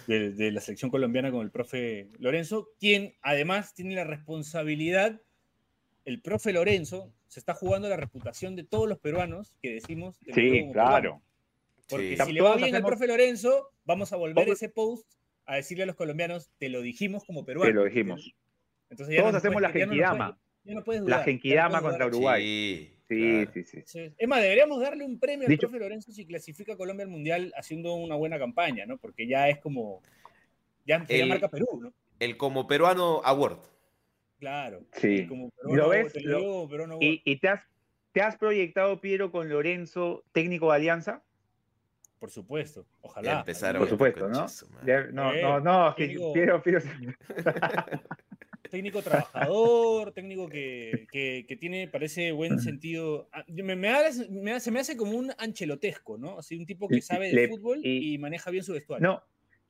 Speaker 2: de, la selección colombiana con el profe Lorenzo, quien además tiene la responsabilidad, el profe Lorenzo se está jugando la reputación de todos los peruanos que decimos.
Speaker 4: sí, claro.
Speaker 2: Porque si le va bien al profe Lorenzo, vamos a volver ese post a decirle a los colombianos, te lo dijimos como peruano.
Speaker 4: Te lo dijimos. Entonces Todos hacemos la genkidama. la genkidama contra Uruguay. Sí, sí, sí,
Speaker 2: Es más, deberíamos darle un premio al profe Lorenzo si clasifica a Colombia al Mundial haciendo una buena campaña, ¿no? Porque ya es como. Ya, el, marca Perú, ¿no?
Speaker 3: El como peruano award.
Speaker 2: Claro.
Speaker 4: Sí. Como peruano, ¿Lo ves? y, y, te has ¿te has proyectado, Piero, con Lorenzo, técnico de Alianza?
Speaker 2: Por supuesto,
Speaker 3: Ya
Speaker 2: ojalá.
Speaker 3: empezaron
Speaker 4: Por supuesto, ¿no? Ya- No,
Speaker 2: Eh,
Speaker 4: no, no, que
Speaker 2: técnico-
Speaker 4: Piero, Piero- <laughs>
Speaker 2: Técnico trabajador, técnico que, que- que tiene, parece, buen sentido. Ah, Me, me me se me hace como un anchelotesco, ¿no? Así un tipo que sabe de
Speaker 4: Le-
Speaker 2: fútbol
Speaker 4: y-
Speaker 2: y maneja bien su vestuario.
Speaker 4: No,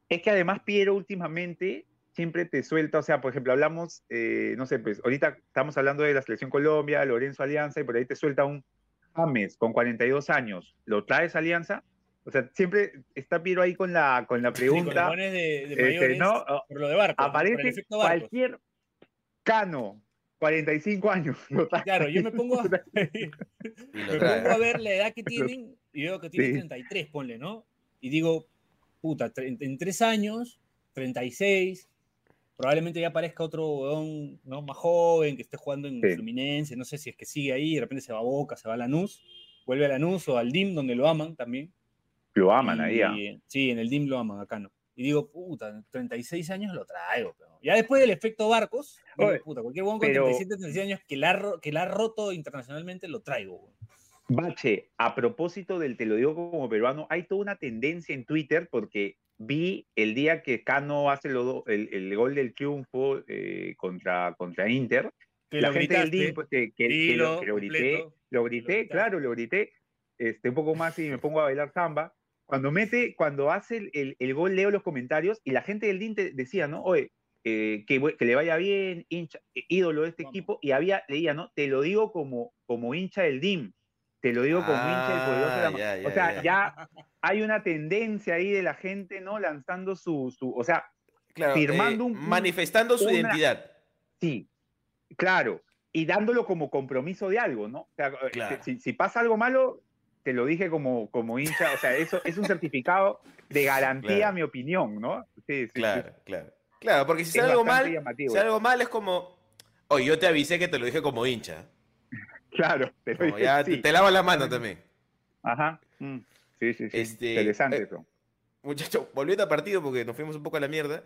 Speaker 4: es que además Piero últimamente siempre te suelta, o sea, por ejemplo, hablamos, eh, no sé, pues ahorita estamos hablando de la selección Colombia, Lorenzo Alianza, y por ahí te suelta un James con 42 años, ¿lo traes a Alianza? O sea, siempre está Piero ahí con la, con la
Speaker 2: Sí, con
Speaker 4: pregunta.
Speaker 2: de, de
Speaker 4: este, ¿no?
Speaker 2: Por lo de el
Speaker 4: Aparece
Speaker 2: efecto Barcos.
Speaker 4: cualquier cano, 45 años. <laughs>
Speaker 2: Claro, yo me pongo, a, <laughs> <laughs> me pongo a ver la edad que tienen y veo que tiene
Speaker 4: Sí.
Speaker 2: 33, ponle, ¿no? Y digo, puta, en tres años, 36, probablemente ya aparezca otro weón, ¿no? más joven que esté jugando en
Speaker 4: Sí.
Speaker 2: Fluminense, no sé si es que sigue ahí, de repente se va a Boca, se va a Lanús, vuelve a Lanús o al DIM, donde lo aman también.
Speaker 4: Lo aman ahí. ah.
Speaker 2: Y, Sí, en el DIM lo aman, acá no. Y digo, puta, 36 años lo traigo. Pero... Ya después del efecto Barcos,
Speaker 4: Oye,
Speaker 2: puta, cualquier huevón con
Speaker 4: pero-
Speaker 2: 37, 36 años que la, que la ha roto internacionalmente lo traigo.
Speaker 4: Bache, a propósito del te lo digo como peruano, hay toda una tendencia en Twitter porque vi el día que Cano hace lo el, el gol del triunfo eh, contra, contra Inter,
Speaker 2: Que
Speaker 4: la
Speaker 2: lo
Speaker 4: gente del DIM, pues, que, que- que lo, que lo grité, lo grité,
Speaker 2: gritaste.
Speaker 4: claro, lo grité, este, un poco más y me pongo a bailar samba. Cuando mete, cuando hace el, el- el gol, leo los comentarios y la gente del DIM te decía, ¿no? Oye, eh, que, le vaya bien, hincha, eh, ídolo de este
Speaker 2: Vamos.
Speaker 4: equipo, y había, leía, ¿no? Te lo digo como, como hincha del DIM, te lo digo como hincha del poderoso de la
Speaker 3: Ah, ya, ya,
Speaker 4: O sea,
Speaker 3: ya.
Speaker 4: ya <laughs> hay una tendencia ahí de la gente, ¿no? Lanzando su, su o sea,
Speaker 3: Claro,
Speaker 4: firmando
Speaker 3: eh,
Speaker 4: un-
Speaker 3: manifestando su
Speaker 4: una-
Speaker 3: identidad.
Speaker 4: Sí, claro. Y dándolo como compromiso de algo, ¿no? O sea,
Speaker 3: Claro.
Speaker 4: si, si pasa algo malo, te lo dije como, como hincha. O sea, eso es un certificado de garantía,
Speaker 3: Claro.
Speaker 4: a mi opinión, ¿no? Sí, sí, sí.
Speaker 3: Claro, claro. Porque si sale algo mal,
Speaker 4: llamativo.
Speaker 3: si algo mal es como, oye, yo te avisé que te lo dije como hincha. <laughs>
Speaker 4: Claro, te lo dije,
Speaker 3: ya
Speaker 4: sí.
Speaker 3: te, te lavo la mano también.
Speaker 4: Ajá. mm, Sí, sí, sí.
Speaker 3: Este,
Speaker 4: Interesante
Speaker 3: eh,
Speaker 4: eso.
Speaker 3: Muchachos, volviendo al partido porque nos fuimos un poco a la mierda.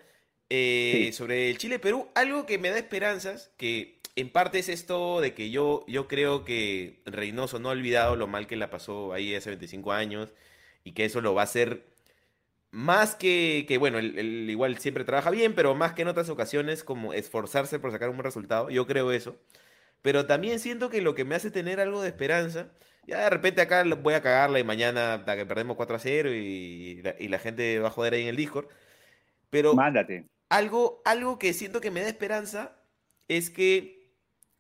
Speaker 3: eh,
Speaker 4: Sí.
Speaker 3: Sobre el Chile-Perú, algo que me da esperanzas, que en parte es esto de que yo, yo creo que Reynoso no ha olvidado lo mal que la pasó ahí hace 25 años y que eso lo va a hacer más que, que bueno, él igual siempre trabaja bien, pero más que en otras ocasiones como esforzarse por sacar un buen resultado. Yo creo eso. Pero también siento que lo que me hace tener algo de esperanza, ya de repente acá voy a cagarla y mañana hasta que perdemos 4 a 0 y la, y la gente va a joder ahí en el Discord. Pero
Speaker 4: Mándate.
Speaker 3: algo, algo que siento que me da esperanza es que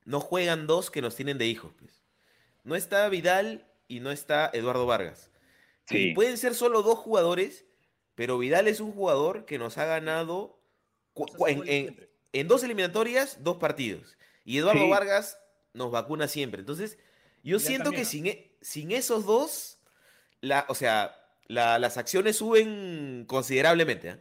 Speaker 3: no juegan dos que nos tienen de hijos. pues. No está Vidal y no está Eduardo Vargas. Y
Speaker 4: Sí.
Speaker 3: pueden ser solo dos jugadores, pero Vidal es un jugador que nos ha ganado en, dos eliminatorias, dos partidos. Y Eduardo
Speaker 4: Sí.
Speaker 3: Vargas nos vacuna siempre. Entonces, yo
Speaker 2: Vidal
Speaker 3: siento que sin, e- sin esos dos, la, o sea, la- las acciones suben considerablemente. ¿ah?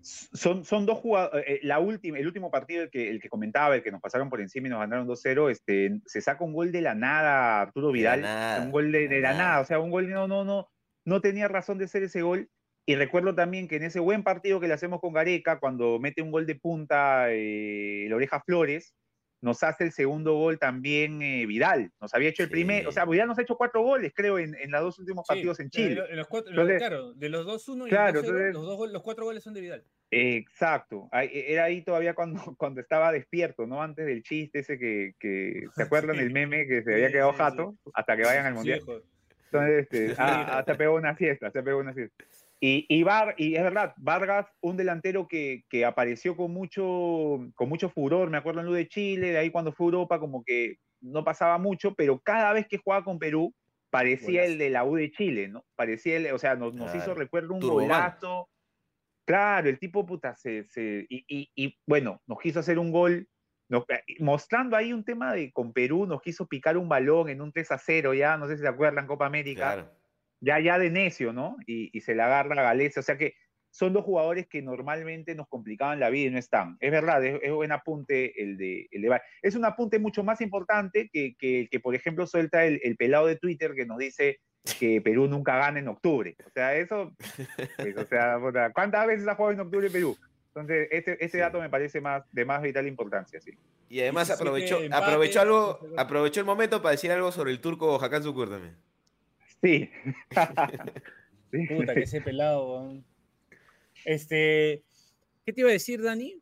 Speaker 4: Son, son dos jugadores. eh, la última, el último partido, el que, el que comentaba, el que nos pasaron por encima y nos ganaron 2-0, este, se saca un gol de la nada, Arturo
Speaker 3: De
Speaker 4: Vidal.
Speaker 3: nada,
Speaker 4: un gol de,
Speaker 3: de la
Speaker 4: de la
Speaker 3: nada.
Speaker 4: nada. O sea, un gol no, no, no, no tenía razón de ser ese gol. Y recuerdo también que en ese buen partido que le hacemos con Gareca, cuando mete un gol de punta eh, el Oreja Flores, nos hace el segundo gol también eh, Vidal. Nos había hecho el
Speaker 3: Sí.
Speaker 4: primer, o sea, Vidal nos ha hecho cuatro goles, creo, en, en los dos últimos
Speaker 2: Sí,
Speaker 4: partidos en
Speaker 2: de
Speaker 4: Chile.
Speaker 2: en los cuatro-
Speaker 4: Entonces-
Speaker 2: claro, de los 2-1 y
Speaker 4: Claro,
Speaker 2: el 2-0,
Speaker 4: entonces-
Speaker 2: los, dos, cuatro goles son de Vidal.
Speaker 4: Exacto, Ahí- era ahí todavía cuando, <laughs> cuando estaba despierto, ¿no? Antes del chiste ese que, que ¿se <laughs> acuerdan
Speaker 2: Sí.
Speaker 4: del meme que se había quedado jato hasta que vayan al mundial?
Speaker 2: joder.
Speaker 4: Entonces, este, <laughs> ah, ah, se pegó una fiesta, se pegó una fiesta. Y, y, Var- y es verdad, Vargas, un delantero que, que apareció con mucho, con mucho furor, me acuerdo en Luz de Chile, de ahí cuando fue a Europa como que no pasaba mucho, pero cada vez que jugaba con Perú parecía el de la U de Chile, ¿no? Parecía el, o sea, nos, nos hizo, recuerdo, un
Speaker 3: Turboman.
Speaker 4: golazo. Claro, el tipo, puta, se, se- y, y- y, bueno, nos quiso hacer un gol, nos- eh, mostrando ahí un tema de con Perú, nos quiso picar un balón en un 3 a 0 ya, no sé si se acuerdan, Copa América
Speaker 3: Claro.
Speaker 4: ya, ya de necio, ¿no? Y, y se la agarra a Galeza. O sea que son dos jugadores que normalmente nos complicaban la vida y no están. Es verdad, es, es buen apunte el de, el de Es un apunte mucho más importante que, que, que, por ejemplo, suelta el, el pelado de Twitter que nos dice que Perú nunca gana en octubre. O sea, eso, pues, o sea, ¿cuántas veces ha jugado en octubre Perú? Entonces, este, este
Speaker 3: Sí.
Speaker 4: dato me parece más de más vital importancia, sí.
Speaker 3: Y además
Speaker 2: 17
Speaker 3: aprovechó, aprovechó algo,
Speaker 2: 12 goles.
Speaker 3: aprovechó el momento para decir algo sobre el turco Hakan Sukur también.
Speaker 4: Sí. <laughs> Sí.
Speaker 2: Puta, que ese pelado. Este, ¿qué te iba a decir, Dani?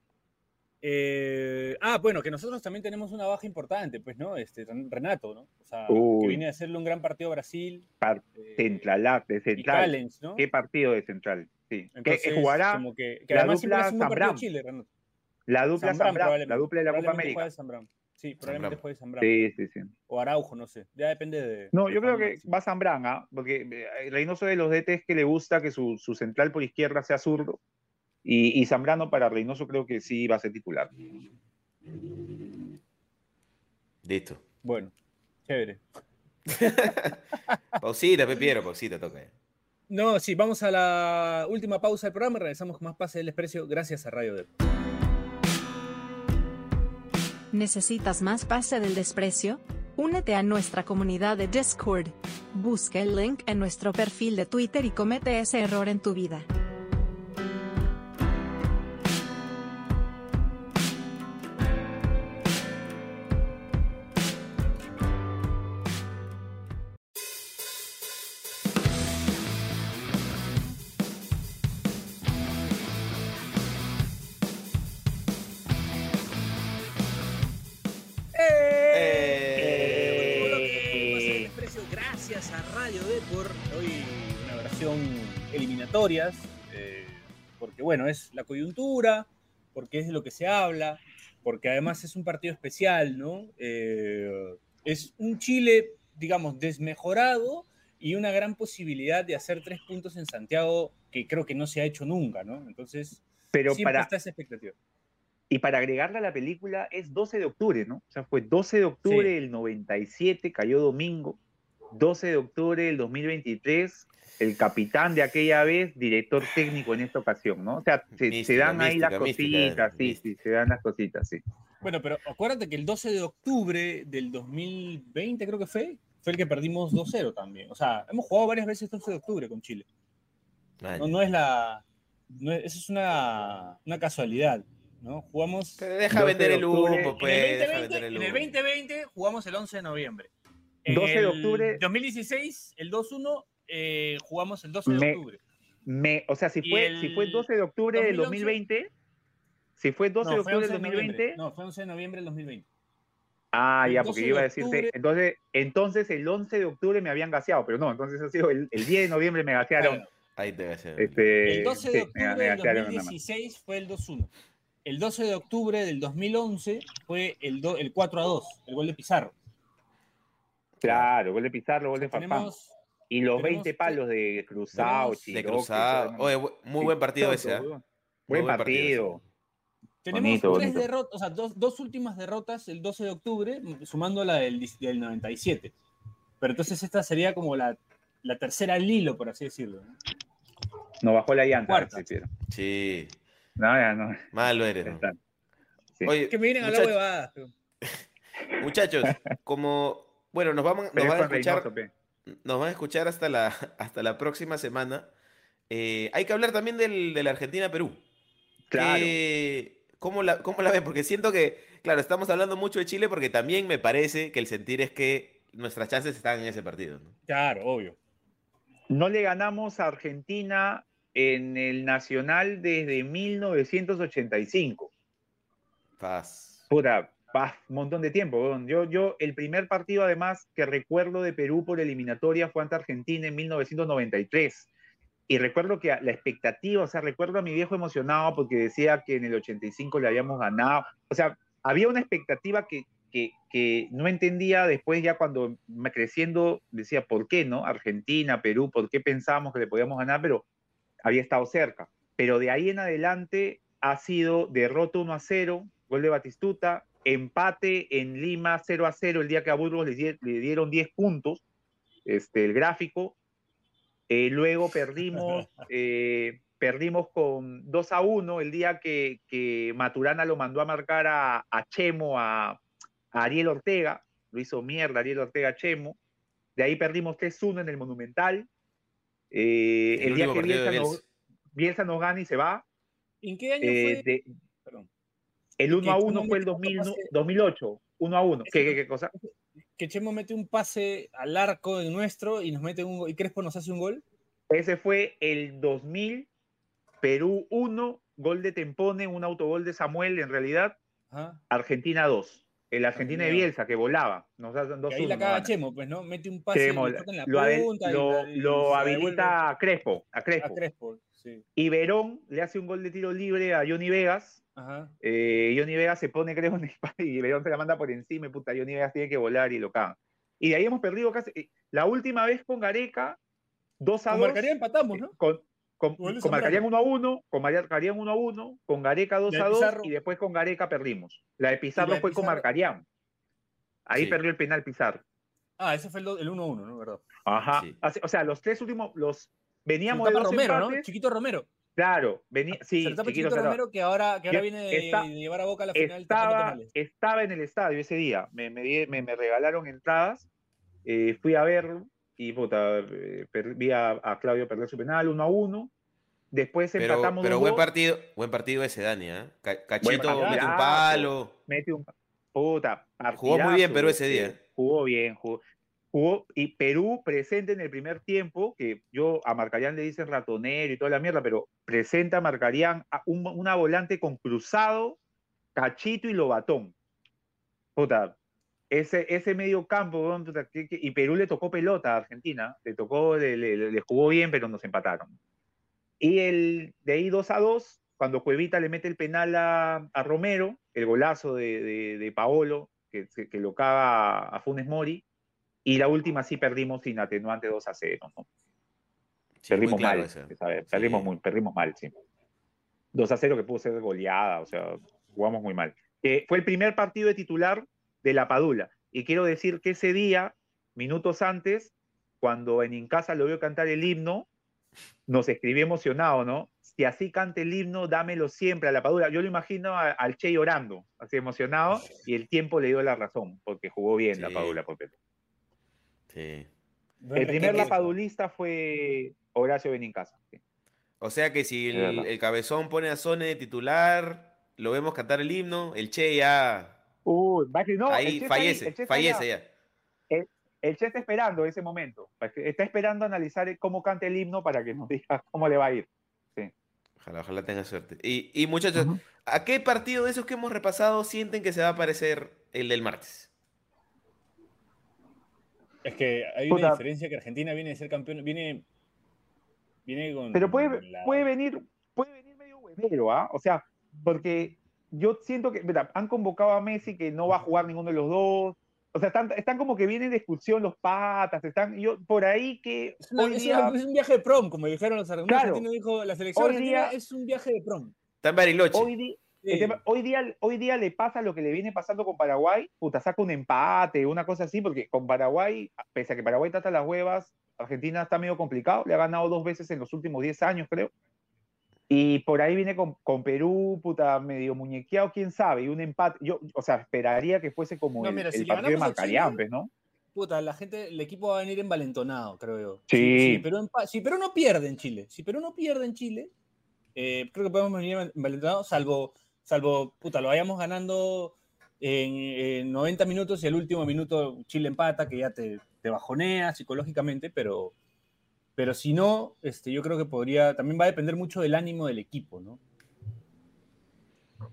Speaker 2: Eh, ah, bueno, que nosotros también tenemos una baja importante, pues, ¿no? Este, Ren- Renato, ¿no? O sea, que viene a hacerle un gran partido a Brasil.
Speaker 4: Par-
Speaker 2: eh,
Speaker 4: Central, de
Speaker 2: y
Speaker 4: central.
Speaker 2: Callens, ¿no?
Speaker 4: ¿Qué partido de central? Sí. Que-
Speaker 2: Entonces,
Speaker 4: que jugará
Speaker 2: como que, que
Speaker 4: la
Speaker 2: además
Speaker 4: dupla Zambrano.
Speaker 2: Chile, Renato.
Speaker 4: la dupla
Speaker 2: Zambrano,
Speaker 4: la
Speaker 2: probablemente.
Speaker 4: dupla de la Copa América.
Speaker 2: Sí, probablemente juegue Zambrano.
Speaker 4: Sí, sí, sí.
Speaker 2: O Araujo, no sé. Ya depende de.
Speaker 4: No,
Speaker 2: de
Speaker 4: yo creo que va Zambrano, ¿ah? porque eh, Reynoso de los DTs que le gusta que su, su central por izquierda sea zurdo. Y, y Zambrano para Reynoso creo que sí va a ser titular.
Speaker 3: Listo.
Speaker 2: Bueno, chévere. <laughs>
Speaker 3: Pausita, Pepiero, pausita, toca.
Speaker 2: No, sí, vamos a la última pausa del programa regresamos con más Pase del Desprecio gracias a Radio Dep.
Speaker 1: ¿Necesitas más pase del desprecio? Únete a nuestra comunidad de Discord. Busca el link en nuestro perfil de Twitter y comete ese error en tu vida.
Speaker 2: Gracias a Radio Dep por hoy una versión eliminatorias, eh, porque bueno, es la coyuntura, porque es de lo que se habla, porque además es un partido especial, ¿no? Eh, es un Chile, digamos, desmejorado y una gran posibilidad de hacer tres puntos en Santiago que creo que no se ha hecho nunca, ¿no? Entonces,
Speaker 4: Pero
Speaker 2: siempre
Speaker 4: para,
Speaker 2: está esa expectativa.
Speaker 4: y para agregarle a la película es 12 de octubre, ¿no? O sea, fue 12 de octubre
Speaker 2: Sí.
Speaker 4: del 97, cayó domingo. 12 de octubre del 2023, el capitán de aquella vez, director técnico en esta ocasión, ¿no? O sea, se, se
Speaker 3: Mística,
Speaker 4: dan ahí las
Speaker 3: mística, mística,
Speaker 4: cositas, sí,
Speaker 3: mística.
Speaker 4: sí, se dan las cositas, sí.
Speaker 2: Bueno, pero acuérdate que el 12 de octubre del 2020, creo que fue, fue el que perdimos 2-0 también. O sea, hemos jugado varias veces el 12 de octubre con Chile. No, no es la. No es, eso es una, una casualidad. ¿no? Jugamos.
Speaker 3: Pero deja
Speaker 4: 12
Speaker 3: vender
Speaker 4: de
Speaker 3: el humo,
Speaker 2: en,
Speaker 3: pues.
Speaker 2: el
Speaker 3: deja
Speaker 2: 2020,
Speaker 3: vender el
Speaker 2: en el
Speaker 3: humo.
Speaker 2: 2020 jugamos el 11 de noviembre. En
Speaker 4: 12 de
Speaker 2: el
Speaker 4: octubre.
Speaker 2: 2016, el 2-1, eh, jugamos el 12 de
Speaker 4: Me-
Speaker 2: octubre.
Speaker 4: Me, o sea, si fue,
Speaker 2: el
Speaker 4: si fue 12 de octubre del
Speaker 2: 2011,
Speaker 4: 2020, si fue 12 de
Speaker 2: No,
Speaker 4: octubre
Speaker 2: 11
Speaker 4: del
Speaker 2: de
Speaker 4: 2020,
Speaker 2: noviembre. No, fue 11 de noviembre del 2020.
Speaker 4: ah,
Speaker 2: el
Speaker 4: ya,
Speaker 2: 12
Speaker 4: porque yo iba a decirte,
Speaker 2: octubre-
Speaker 4: entonces, entonces el 11 de octubre me habían gaseado, pero no, entonces ha sido el, el 10 de noviembre me gasearon.
Speaker 2: Claro.
Speaker 3: Ahí te va a hacer.
Speaker 4: Este,
Speaker 2: El 12
Speaker 4: sí,
Speaker 2: de octubre
Speaker 4: me
Speaker 2: del
Speaker 4: gasearon nada más.
Speaker 2: 2016 fue el 2-1. El 12 de octubre del 2011 fue el, do- el 4-2, el gol de Pizarro.
Speaker 4: Claro, gol de Pizarro, gol de Farfán.
Speaker 2: Tenemos,
Speaker 4: Y los
Speaker 2: tenemos
Speaker 4: 20
Speaker 2: que-
Speaker 4: palos de Cruzado,
Speaker 3: De cruzado. Oye, muy buen partido ese. Muy
Speaker 4: Buen
Speaker 3: partido
Speaker 2: tenemos
Speaker 4: Bonito,
Speaker 2: tres
Speaker 4: bonito.
Speaker 2: derrotas, o sea, dos, dos últimas derrotas el 12 de octubre, sumando la del, del 97. Pero entonces esta sería como la, la tercera al hilo, por así decirlo. ¿no?
Speaker 4: Nos bajó la llanta.
Speaker 2: Cuarta.
Speaker 4: sí. No, ya no.
Speaker 3: Malo eres. ¿no?
Speaker 4: Sí.
Speaker 3: Oye,
Speaker 2: Que me vienen a la huevada. <laughs>
Speaker 3: muchachos, como. Bueno, nos, vamos, nos van a escuchar. Nos van a escuchar hasta la, <laughs> hasta la próxima semana. Eh, hay que hablar también del, de la Argentina-Perú.
Speaker 4: Claro.
Speaker 3: ¿cómo, la, ¿Cómo la ven? Porque siento que, claro, estamos hablando mucho de Chile porque también me parece que el sentir es que nuestras chances están en ese partido. ¿no?
Speaker 2: Claro, obvio.
Speaker 4: No le ganamos a Argentina en el Nacional desde 1985.
Speaker 3: Paz.
Speaker 4: Puta, un montón de tiempo. Yo, yo, el primer partido, además, que recuerdo de Perú por eliminatoria fue ante Argentina en 1993. Y recuerdo que la expectativa, o sea, recuerdo a mi viejo emocionado porque decía que en el 85 le habíamos ganado. O sea, había una expectativa que, que, que no entendía después ya cuando creciendo, decía, ¿por qué no? Argentina, Perú, ¿por qué pensábamos que le podíamos ganar? Pero había estado cerca. Pero de ahí en adelante ha sido derrota 1 a 0, gol de Batistuta, empate en Lima 0 a 0 el día que a Burgos le, le dieron 10 puntos, este, el gráfico. Eh, luego perdimos, <laughs> eh, perdimos con 2 a 1 el día que, que Maturana lo mandó a marcar a, a Chemo, a, a Ariel Ortega, lo hizo mierda Ariel Ortega a Chemo. De ahí perdimos 3-1 en el Monumental. Eh,
Speaker 3: El
Speaker 4: el, día que Bielsa nos,
Speaker 3: Bielsa.
Speaker 4: Bielsa nos gana y se va.
Speaker 2: ¿En qué año
Speaker 4: eh,
Speaker 2: fue?
Speaker 4: de-
Speaker 2: Perdón.
Speaker 4: El 1 a
Speaker 2: que
Speaker 4: 1
Speaker 2: Chemo
Speaker 4: fue el
Speaker 2: metió
Speaker 4: 2000
Speaker 2: otro pase.
Speaker 4: 2008, 1 a 1. ¿Qué, qué, qué cosa?
Speaker 2: Que Chemo mete un pase al arco en nuestro y nos mete un y Crespo nos hace un gol.
Speaker 4: Ese fue el 2000, Perú 1, gol de Tempone, un autogol de Samuel, en realidad,
Speaker 2: Ajá.
Speaker 4: Argentina 2. El Argentina de. Bielsa, que volaba. Nos hacen 2
Speaker 2: Y ahí la caga Chemo, pues, ¿no? Mete un pase,
Speaker 4: Chemo,
Speaker 2: le en la
Speaker 4: lo,
Speaker 2: punta
Speaker 4: lo-
Speaker 2: y
Speaker 4: lo habilita a Crespo, a
Speaker 2: a
Speaker 4: Crespo.
Speaker 2: Crespo. Sí.
Speaker 4: Y Verón le hace un gol de tiro libre a Johnny Vegas.
Speaker 2: Ajá.
Speaker 4: Eh, Johnny Vegas se pone, creo, en y Verón se la manda por encima y puta, Johnny Vegas tiene que volar y lo caga. Y de ahí hemos perdido casi. eh, La última vez con Gareca, 2 a
Speaker 2: Con
Speaker 4: 2.
Speaker 2: Marcaría empatamos, ¿no?
Speaker 4: Con, con,
Speaker 2: de
Speaker 4: con marcarían 1 a 1, con marcarían 1 a 1, con Gareca 2
Speaker 2: La de
Speaker 4: a 2
Speaker 2: Pizarro.
Speaker 4: y después con Gareca perdimos. La de Pizarro
Speaker 2: la de
Speaker 4: fue con
Speaker 2: Pizarro-
Speaker 4: Marcarían. Ahí
Speaker 3: Sí.
Speaker 4: perdió el penal Pizarro.
Speaker 2: Ah, ese fue el do- el 1-1, ¿no? ¿Verdad?
Speaker 4: Ajá.
Speaker 3: Sí.
Speaker 4: Así- O sea, los tres últimos, los veníamos de dos
Speaker 2: Romero, ¿no?
Speaker 4: empates.
Speaker 2: Chiquito Romero.
Speaker 4: Claro, venía, sí,
Speaker 2: lo tapa
Speaker 4: chiquito
Speaker 2: Romero que ahora, que ahora viene de,
Speaker 4: está-
Speaker 2: de llevar a Boca a la final
Speaker 4: estaba, estaba en el estadio ese día. Me, me, di- me- me regalaron entradas. eh, fui a verlo y puta, eh, per- vi a, a Claudio perder su penal 1 a 1. Después
Speaker 3: Pero,
Speaker 4: empatamos
Speaker 3: pero
Speaker 4: 2-2,
Speaker 3: buen partido, buen partido ese Dani, ¿ah? Ca- Cachito
Speaker 4: partidazo.
Speaker 3: mete un palo.
Speaker 4: mete un puta.
Speaker 3: Jugó muy bien Perú ese día.
Speaker 4: Jugó bien, jugó, jugó- y Perú presente en el primer tiempo, que yo a Marcarían le dicen ratonero y toda la mierda, pero presenta a Marcarían a un- una volante con cruzado, cachito y lobatón. Puta, ese, ese medio campo, y Perú le tocó pelota a Argentina, le tocó, le, le- le jugó bien, pero nos empataron. Y el, de ahí 2 a 2, cuando Cuevita le mete el penal a, a Romero, el golazo de, de, de Paolo, que- que lo caga a Funes Mori, y la última sí perdimos sin atenuante 2 a 0. ¿no?
Speaker 3: Sí,
Speaker 4: perdimos
Speaker 3: claro
Speaker 4: mal, perdimos, muy, perdimos mal, sí. 2 a 0 que pudo ser goleada, o sea, jugamos muy mal. Eh, fue el primer partido de titular de la Padula. Y quiero decir que ese día, minutos antes, cuando en Incasa lo vio cantar el himno, nos escribió emocionado, ¿no? Si así canta el himno, dámelo siempre a la Padula. Yo lo imagino a- al Che llorando, así emocionado, y el tiempo le dio la razón, porque jugó bien la. Padula. por Perú.
Speaker 3: Sí.
Speaker 4: El primer lapadulista fue Horacio Benincasa. sí.
Speaker 3: O sea que si el, cabezón pone a Sone de titular, lo vemos cantar el himno, el Che ya
Speaker 4: Uy, va que no,
Speaker 3: ahí fallece,
Speaker 4: el Che está
Speaker 3: fallece ya.
Speaker 4: El Che está esperando ese momento. Está esperando analizar cómo canta el himno para que nos diga cómo le va a ir.
Speaker 3: Ojalá, ojalá tenga suerte. Y, y muchachos. ¿a qué partido de esos que hemos repasado sienten que se va a parecer el del martes?
Speaker 2: Es que hay
Speaker 4: Puta.
Speaker 2: una diferencia que Argentina viene de ser campeón, viene, viene con
Speaker 4: Pero puede,
Speaker 2: la-
Speaker 4: puede venir, puede venir medio huevero, ¿ah? O sea, porque yo siento que, mira, han convocado a Messi que no va a jugar ninguno de los dos. O sea, están, están como que vienen de expulsión los patas, están, yo, por ahí que
Speaker 2: Es, una-
Speaker 4: hoy
Speaker 2: es
Speaker 4: día,
Speaker 2: una- es un viaje de prom, como dijeron los argentinos.
Speaker 4: Claro.
Speaker 2: dijo, la selección
Speaker 4: Hoy
Speaker 2: argentina
Speaker 4: día-
Speaker 2: es un viaje de prom.
Speaker 3: Está en Bariloche.
Speaker 4: hoy, hoy día, hoy día le pasa lo que le viene pasando con Paraguay, puta, saca un empate, una cosa así, porque con Paraguay, pese a que Paraguay trata las huevas, Argentina está medio complicado, le ha ganado dos veces en los últimos 10 años, creo. Y por ahí viene con, con Perú, puta, medio muñequeado, quién sabe, y un empate. Yo, o sea, esperaría que fuese como
Speaker 2: No,
Speaker 4: el,
Speaker 2: mira,
Speaker 4: el
Speaker 2: si
Speaker 4: partido de
Speaker 2: Chile,
Speaker 4: pues, ¿no?
Speaker 2: Puta, la gente, el equipo va a venir envalentonado, creo yo.
Speaker 4: Sí.
Speaker 2: Si, Perú, si Perú no pierde en Chile, si Perú no pierde en Chile, eh, creo que podemos venir envalentonados, salvo, salvo, puta, lo vayamos ganando en, en 90 minutos y el último minuto Chile empata, que ya te, te bajonea psicológicamente, pero, pero si no, este, yo creo que podría, también va a depender mucho del ánimo del equipo, ¿no?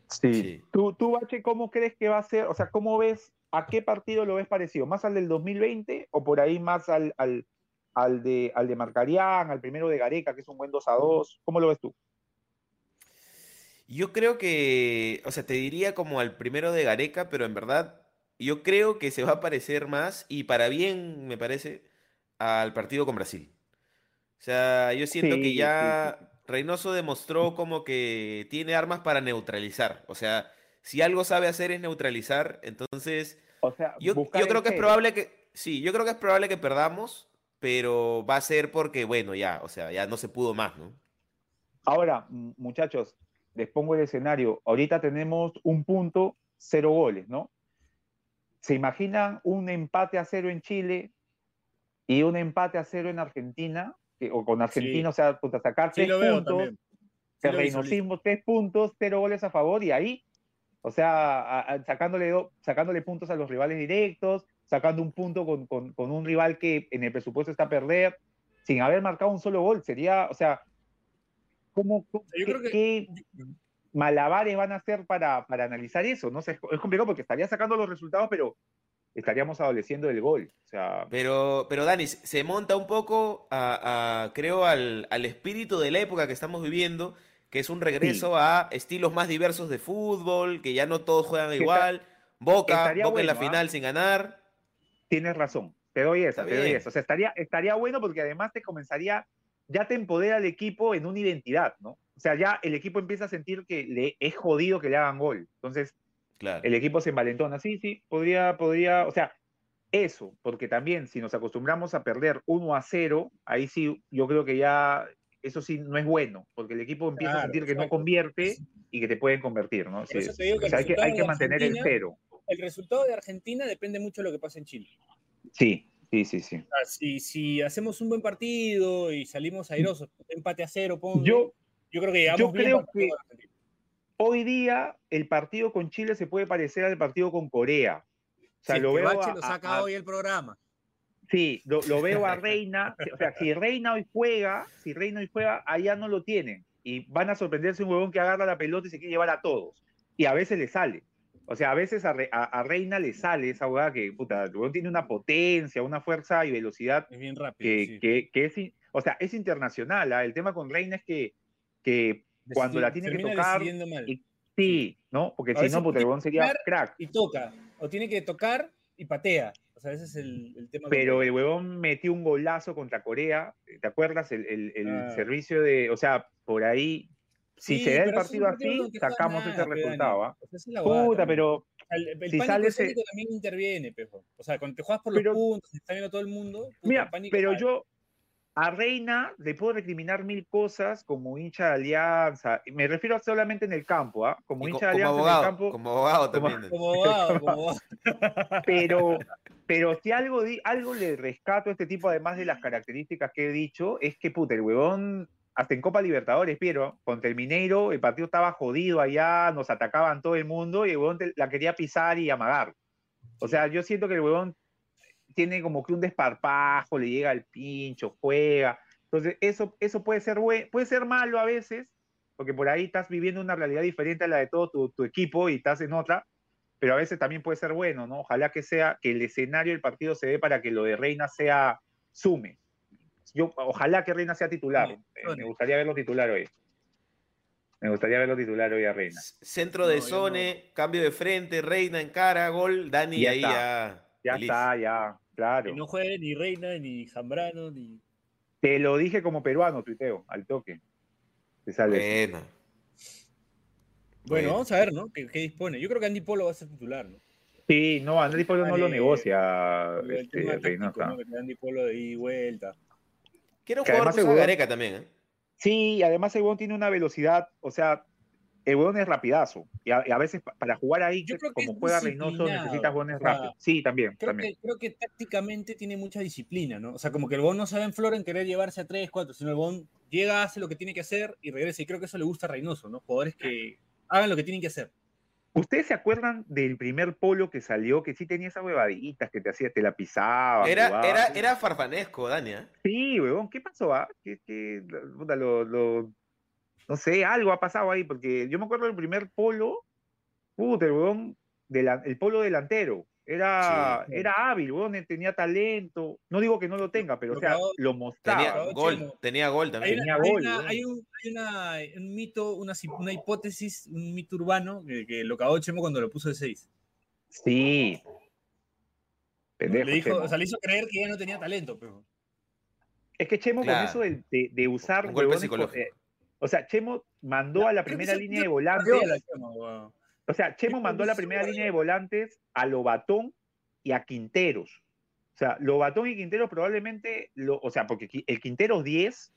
Speaker 3: Sí.
Speaker 4: ¿Tú, tú, Bache, cómo crees que va a ser? O sea, ¿cómo ves, a qué partido lo ves parecido? ¿Más al del 2020 o por ahí más al, al, al de, al de Marcarián, al primero de Gareca, que es un buen 2 a 2? ¿Cómo lo ves tú?
Speaker 3: Yo creo que, o sea, te diría como al primero de Gareca, pero en verdad yo creo que se va a parecer más, y para bien me parece, al partido con Brasil. O sea, yo siento
Speaker 4: Sí,
Speaker 3: que
Speaker 4: sí,
Speaker 3: ya Reynoso demostró como que tiene armas para neutralizar. O sea, si algo sabe hacer es neutralizar, entonces
Speaker 4: O sea,
Speaker 3: yo, yo creo que es probable que, sí, yo creo que es probable que perdamos, pero va a ser porque, bueno, ya, o sea, ya no se pudo más, ¿no?
Speaker 4: Ahora, muchachos, les pongo el escenario. Ahorita tenemos un punto, cero goles, ¿no? ¿Se imaginan un empate a cero en Chile y un empate a cero en Argentina? Que- o con Argentina, o sea, puta, sacar
Speaker 2: Sí
Speaker 4: tres puntos.
Speaker 2: también.
Speaker 4: Reynosismo, tres puntos, cero goles a favor y ahí, o sea, sacándole, sacándole puntos a los rivales directos, sacando un punto con, con, un rival que en el presupuesto está a perder, sin haber marcado un solo gol. Sería, o sea, ¿cómo, qué, malabares van a hacer para, para analizar eso? No sé, es complicado porque estaría sacando los resultados, pero estaríamos adoleciendo del gol. O sea...
Speaker 3: pero, pero Dani, se monta un poco, a, creo, al, al, espíritu de la época que estamos viviendo, que es un regreso a estilos más diversos de fútbol, que ya no todos juegan igual. Boca, Boca en la ¿ah? final sin ganar.
Speaker 4: Tienes razón, te doy esa, te doy esa. O sea, estaría, estaría bueno porque además te comenzaría, ya te empodera el equipo en una identidad, ¿no? O sea, ya el equipo empieza a sentir que le es jodido que le hagan gol. Entonces, el equipo se envalentona. Sí, sí, podría, podría, o sea, eso, porque también si nos acostumbramos a perder 1 a 0, ahí sí, yo creo que ya eso sí no es bueno, porque el equipo empieza a sentir que no convierte y que te pueden convertir, ¿no? Sí, hay, que, hay que mantener el cero.
Speaker 2: El resultado de Argentina depende mucho de lo que pasa en Chile.
Speaker 4: Sí, sí, sí, sí.
Speaker 2: si, si hacemos un buen partido y salimos airosos, empate a cero, yo, yo creo que
Speaker 4: yo creo que hoy día el partido con Chile se puede parecer al partido con Corea.
Speaker 2: O sea, lo veo a, lo saca hoy el programa.
Speaker 4: Sí, lo, veo a <laughs> Reina. o sea, si Reina hoy juega, si Reina hoy juega, allá no lo tienen. Y van a sorprenderse un huevón que agarra la pelota y se quiere llevar a todos. Y a veces le sale. O sea, a veces a, Reina le sale esa hueá que, puta, el huevón tiene una potencia, una fuerza y velocidad.
Speaker 2: Es bien rápido.
Speaker 4: Que, que, es, o sea, es internacional. ¿ah? El tema con Reina es que, que cuando la tiene que tocar. sí, ¿no? Porque si no, el sería crack.
Speaker 2: Y toca. O tiene que tocar y patea. O sea, ese es el, tema.
Speaker 4: Pero el huevón metió un golazo contra Corea. ¿Te acuerdas? El, ah. servicio de. O sea, por ahí. Si se da el partido así, sacamos ese resultado. ¿ah? Puta, pero.
Speaker 2: El, el si pánico sale también interviene, pejo. O sea, cuando te juegas por los puntos, está viendo todo el mundo.
Speaker 4: mira, pero yo, a Reina le puedo recriminar mil cosas como hincha de Alianza. Me refiero solamente en el campo, ¿ah? Como hincha de Alianza
Speaker 3: en el
Speaker 4: campo.
Speaker 3: Como abogado también.
Speaker 2: Como, abogado, <laughs> como abogado.
Speaker 4: Pero, <laughs> pero si algo, algo le rescato a este tipo, además de las características que he dicho, es que, puta, el huevón, hasta en Copa Libertadores, pero contra el Mineiro, el partido estaba jodido allá, nos atacaban todo el mundo y el huevón la quería pisar y amagar. O sea, yo siento que el huevón tiene como que un desparpajo, le llega al pincho, juega. Entonces, eso, eso puede, ser puede ser malo a veces, porque por ahí estás viviendo una realidad diferente a la de todo tu, equipo y estás en otra, pero a veces también puede ser bueno, ¿no? Ojalá que sea que el escenario del partido se dé para que lo de Reina sea sume. Yo, ojalá que Reina sea titular. Eh, me gustaría verlo titular hoy. Me gustaría verlo titular hoy a Reina.
Speaker 3: Centro de zone, cambio de frente, Reina en cara, gol, Dani ahí ya.
Speaker 4: Ya está, ya. Claro.
Speaker 2: Y no juegue ni Reina, ni Zambrano, ni.
Speaker 4: Te lo dije como peruano, tuiteo, al toque. Te sale.
Speaker 2: Bueno. Bueno, vamos a ver, ¿no? ¿Qué, dispone? Yo creo que Andy Polo va a ser titular, ¿no?
Speaker 4: Sí, no, Andy Polo no lo negocia.
Speaker 2: Este, Andy Polo de ida y vuelta.
Speaker 3: Quiero jugar con Gareca también, ¿eh?
Speaker 4: Sí, además el tiene una velocidad, o sea, el huevón es rapidazo. Y a, veces para jugar ahí, como juega Reynoso, necesitas huevones rápidos. Sí, también.
Speaker 2: Creo,
Speaker 4: también.
Speaker 2: Que, creo que tácticamente tiene mucha disciplina, ¿no? O sea, como que el huevón no se ve en flor en querer llevarse a 3, 4, sino el huevón llega, hace lo que tiene que hacer y regresa. Y creo que eso le gusta a Reynoso, ¿no? Jugadores que hagan lo que tienen que hacer.
Speaker 4: ¿Ustedes se acuerdan del primer polo que salió, que sí tenía esas huevaditas que te hacía, te la pisaba?
Speaker 3: Era, era, era farfanesco, Dania.
Speaker 4: Sí, huevón, ¿qué pasó? Ah? ¿Qué, qué, lo, lo, no sé, algo ha pasado ahí, porque yo me acuerdo del primer polo, puta, el el polo delantero, era, era hábil, weón, tenía talento. No digo que no lo tenga, pero o sea, lo mostraba.
Speaker 3: Tenía gol, tenía gol también.
Speaker 2: Hay, un, mito, una, una, hipótesis, un mito urbano que, lo cagó Chemo cuando lo puso de 6.
Speaker 4: Sí.
Speaker 2: le, dijo, o sea, le hizo creer que ya no tenía talento, pero.
Speaker 4: Es que Chemo con eso de, de, usar.
Speaker 3: Un golpe psicológico. Eh,
Speaker 4: o sea, Chemo mandó a la primera línea de volantes. O sea, Chemo mandó la primera línea de volantes a Lobatón y a Quinteros. O sea, Lobatón y Quinteros probablemente, lo, o sea, porque el Quinteros 10,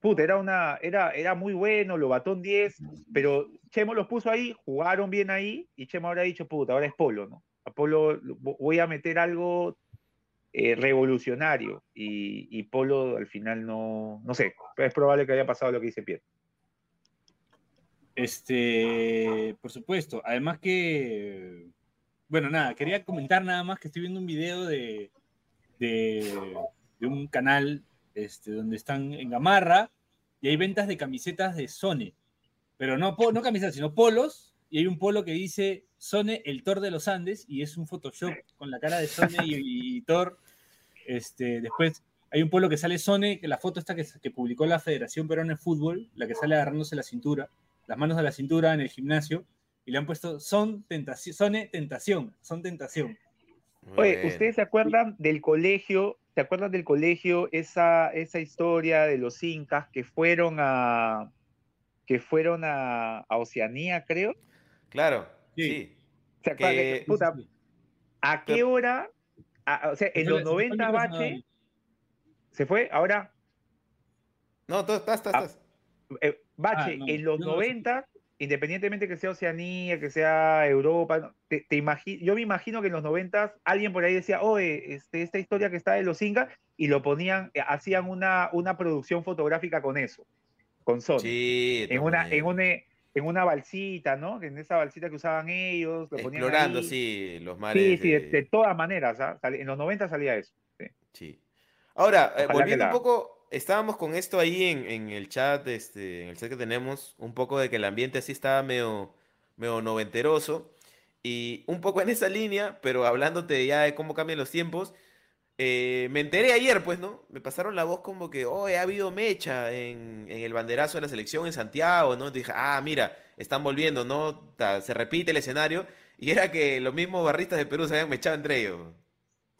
Speaker 4: puta, era, una, era, era muy bueno, Lobatón 10, pero Chemo los puso ahí, jugaron bien ahí, y Chemo habrá dicho, puta, ahora es Polo, ¿no? A Polo voy a meter algo eh, revolucionario, y, y, Polo al final no, no sé, es probable que haya pasado lo que dice Pierre.
Speaker 2: Este, por supuesto. Además que, bueno, nada, quería comentar nada más que estoy viendo un video de, de, un canal este, donde están en Gamarra y hay ventas de camisetas de Sony. Pero no, no camisetas, sino polos. Y hay un polo que dice Sone, el Thor de los Andes, y es un Photoshop con la cara de Sone y, Thor. Este, después hay un polo que sale Sone, que la foto está que, que publicó la Federación Peruana de Fútbol, la que sale agarrándose la cintura las manos a la cintura en el gimnasio y le han puesto son tentación, son tentación, son tentación.
Speaker 4: Oye, ¿ustedes se acuerdan del colegio? ¿Se acuerdan del colegio? Esa, esa historia de los incas que fueron a que fueron a, Oceanía, creo.
Speaker 3: Claro, sí.
Speaker 4: ¿Se acuerdan? ¿A qué hora? o sea, en los 90 Bache. ¿Se fue? ¿Ahora?
Speaker 3: No, todo, estás, estás, estás.
Speaker 4: Eh, Bache, ah, en los 90, independientemente que sea Oceanía, que sea Europa, te, yo me imagino que en los 90 alguien por ahí decía, oye, este, esta historia que está de los Incas, y lo ponían, eh, hacían una, una producción fotográfica con eso, con Sony.
Speaker 3: Sí,
Speaker 4: en una, en una, en una balsita, ¿no? En esa balsita que usaban ellos. Lo
Speaker 3: Explorando, sí, los mares.
Speaker 4: Sí, sí, de, todas maneras. ¿ah? En los 90 salía eso.
Speaker 3: Sí. Ahora, eh, volviendo un poco estábamos con esto ahí en, el chat, este, en el chat que tenemos, un poco de que el ambiente así estaba medio, medio noventeroso. Y un poco en esa línea, pero hablándote ya de cómo cambian los tiempos, eh, me enteré ayer, pues, ¿no? Me pasaron la voz como que, oh, ha habido mecha en, el banderazo de la selección en Santiago, ¿no? dije, ah, mira, están volviendo, ¿no? Se repite el escenario. Y era que los mismos barristas de Perú se habían mechado entre ellos.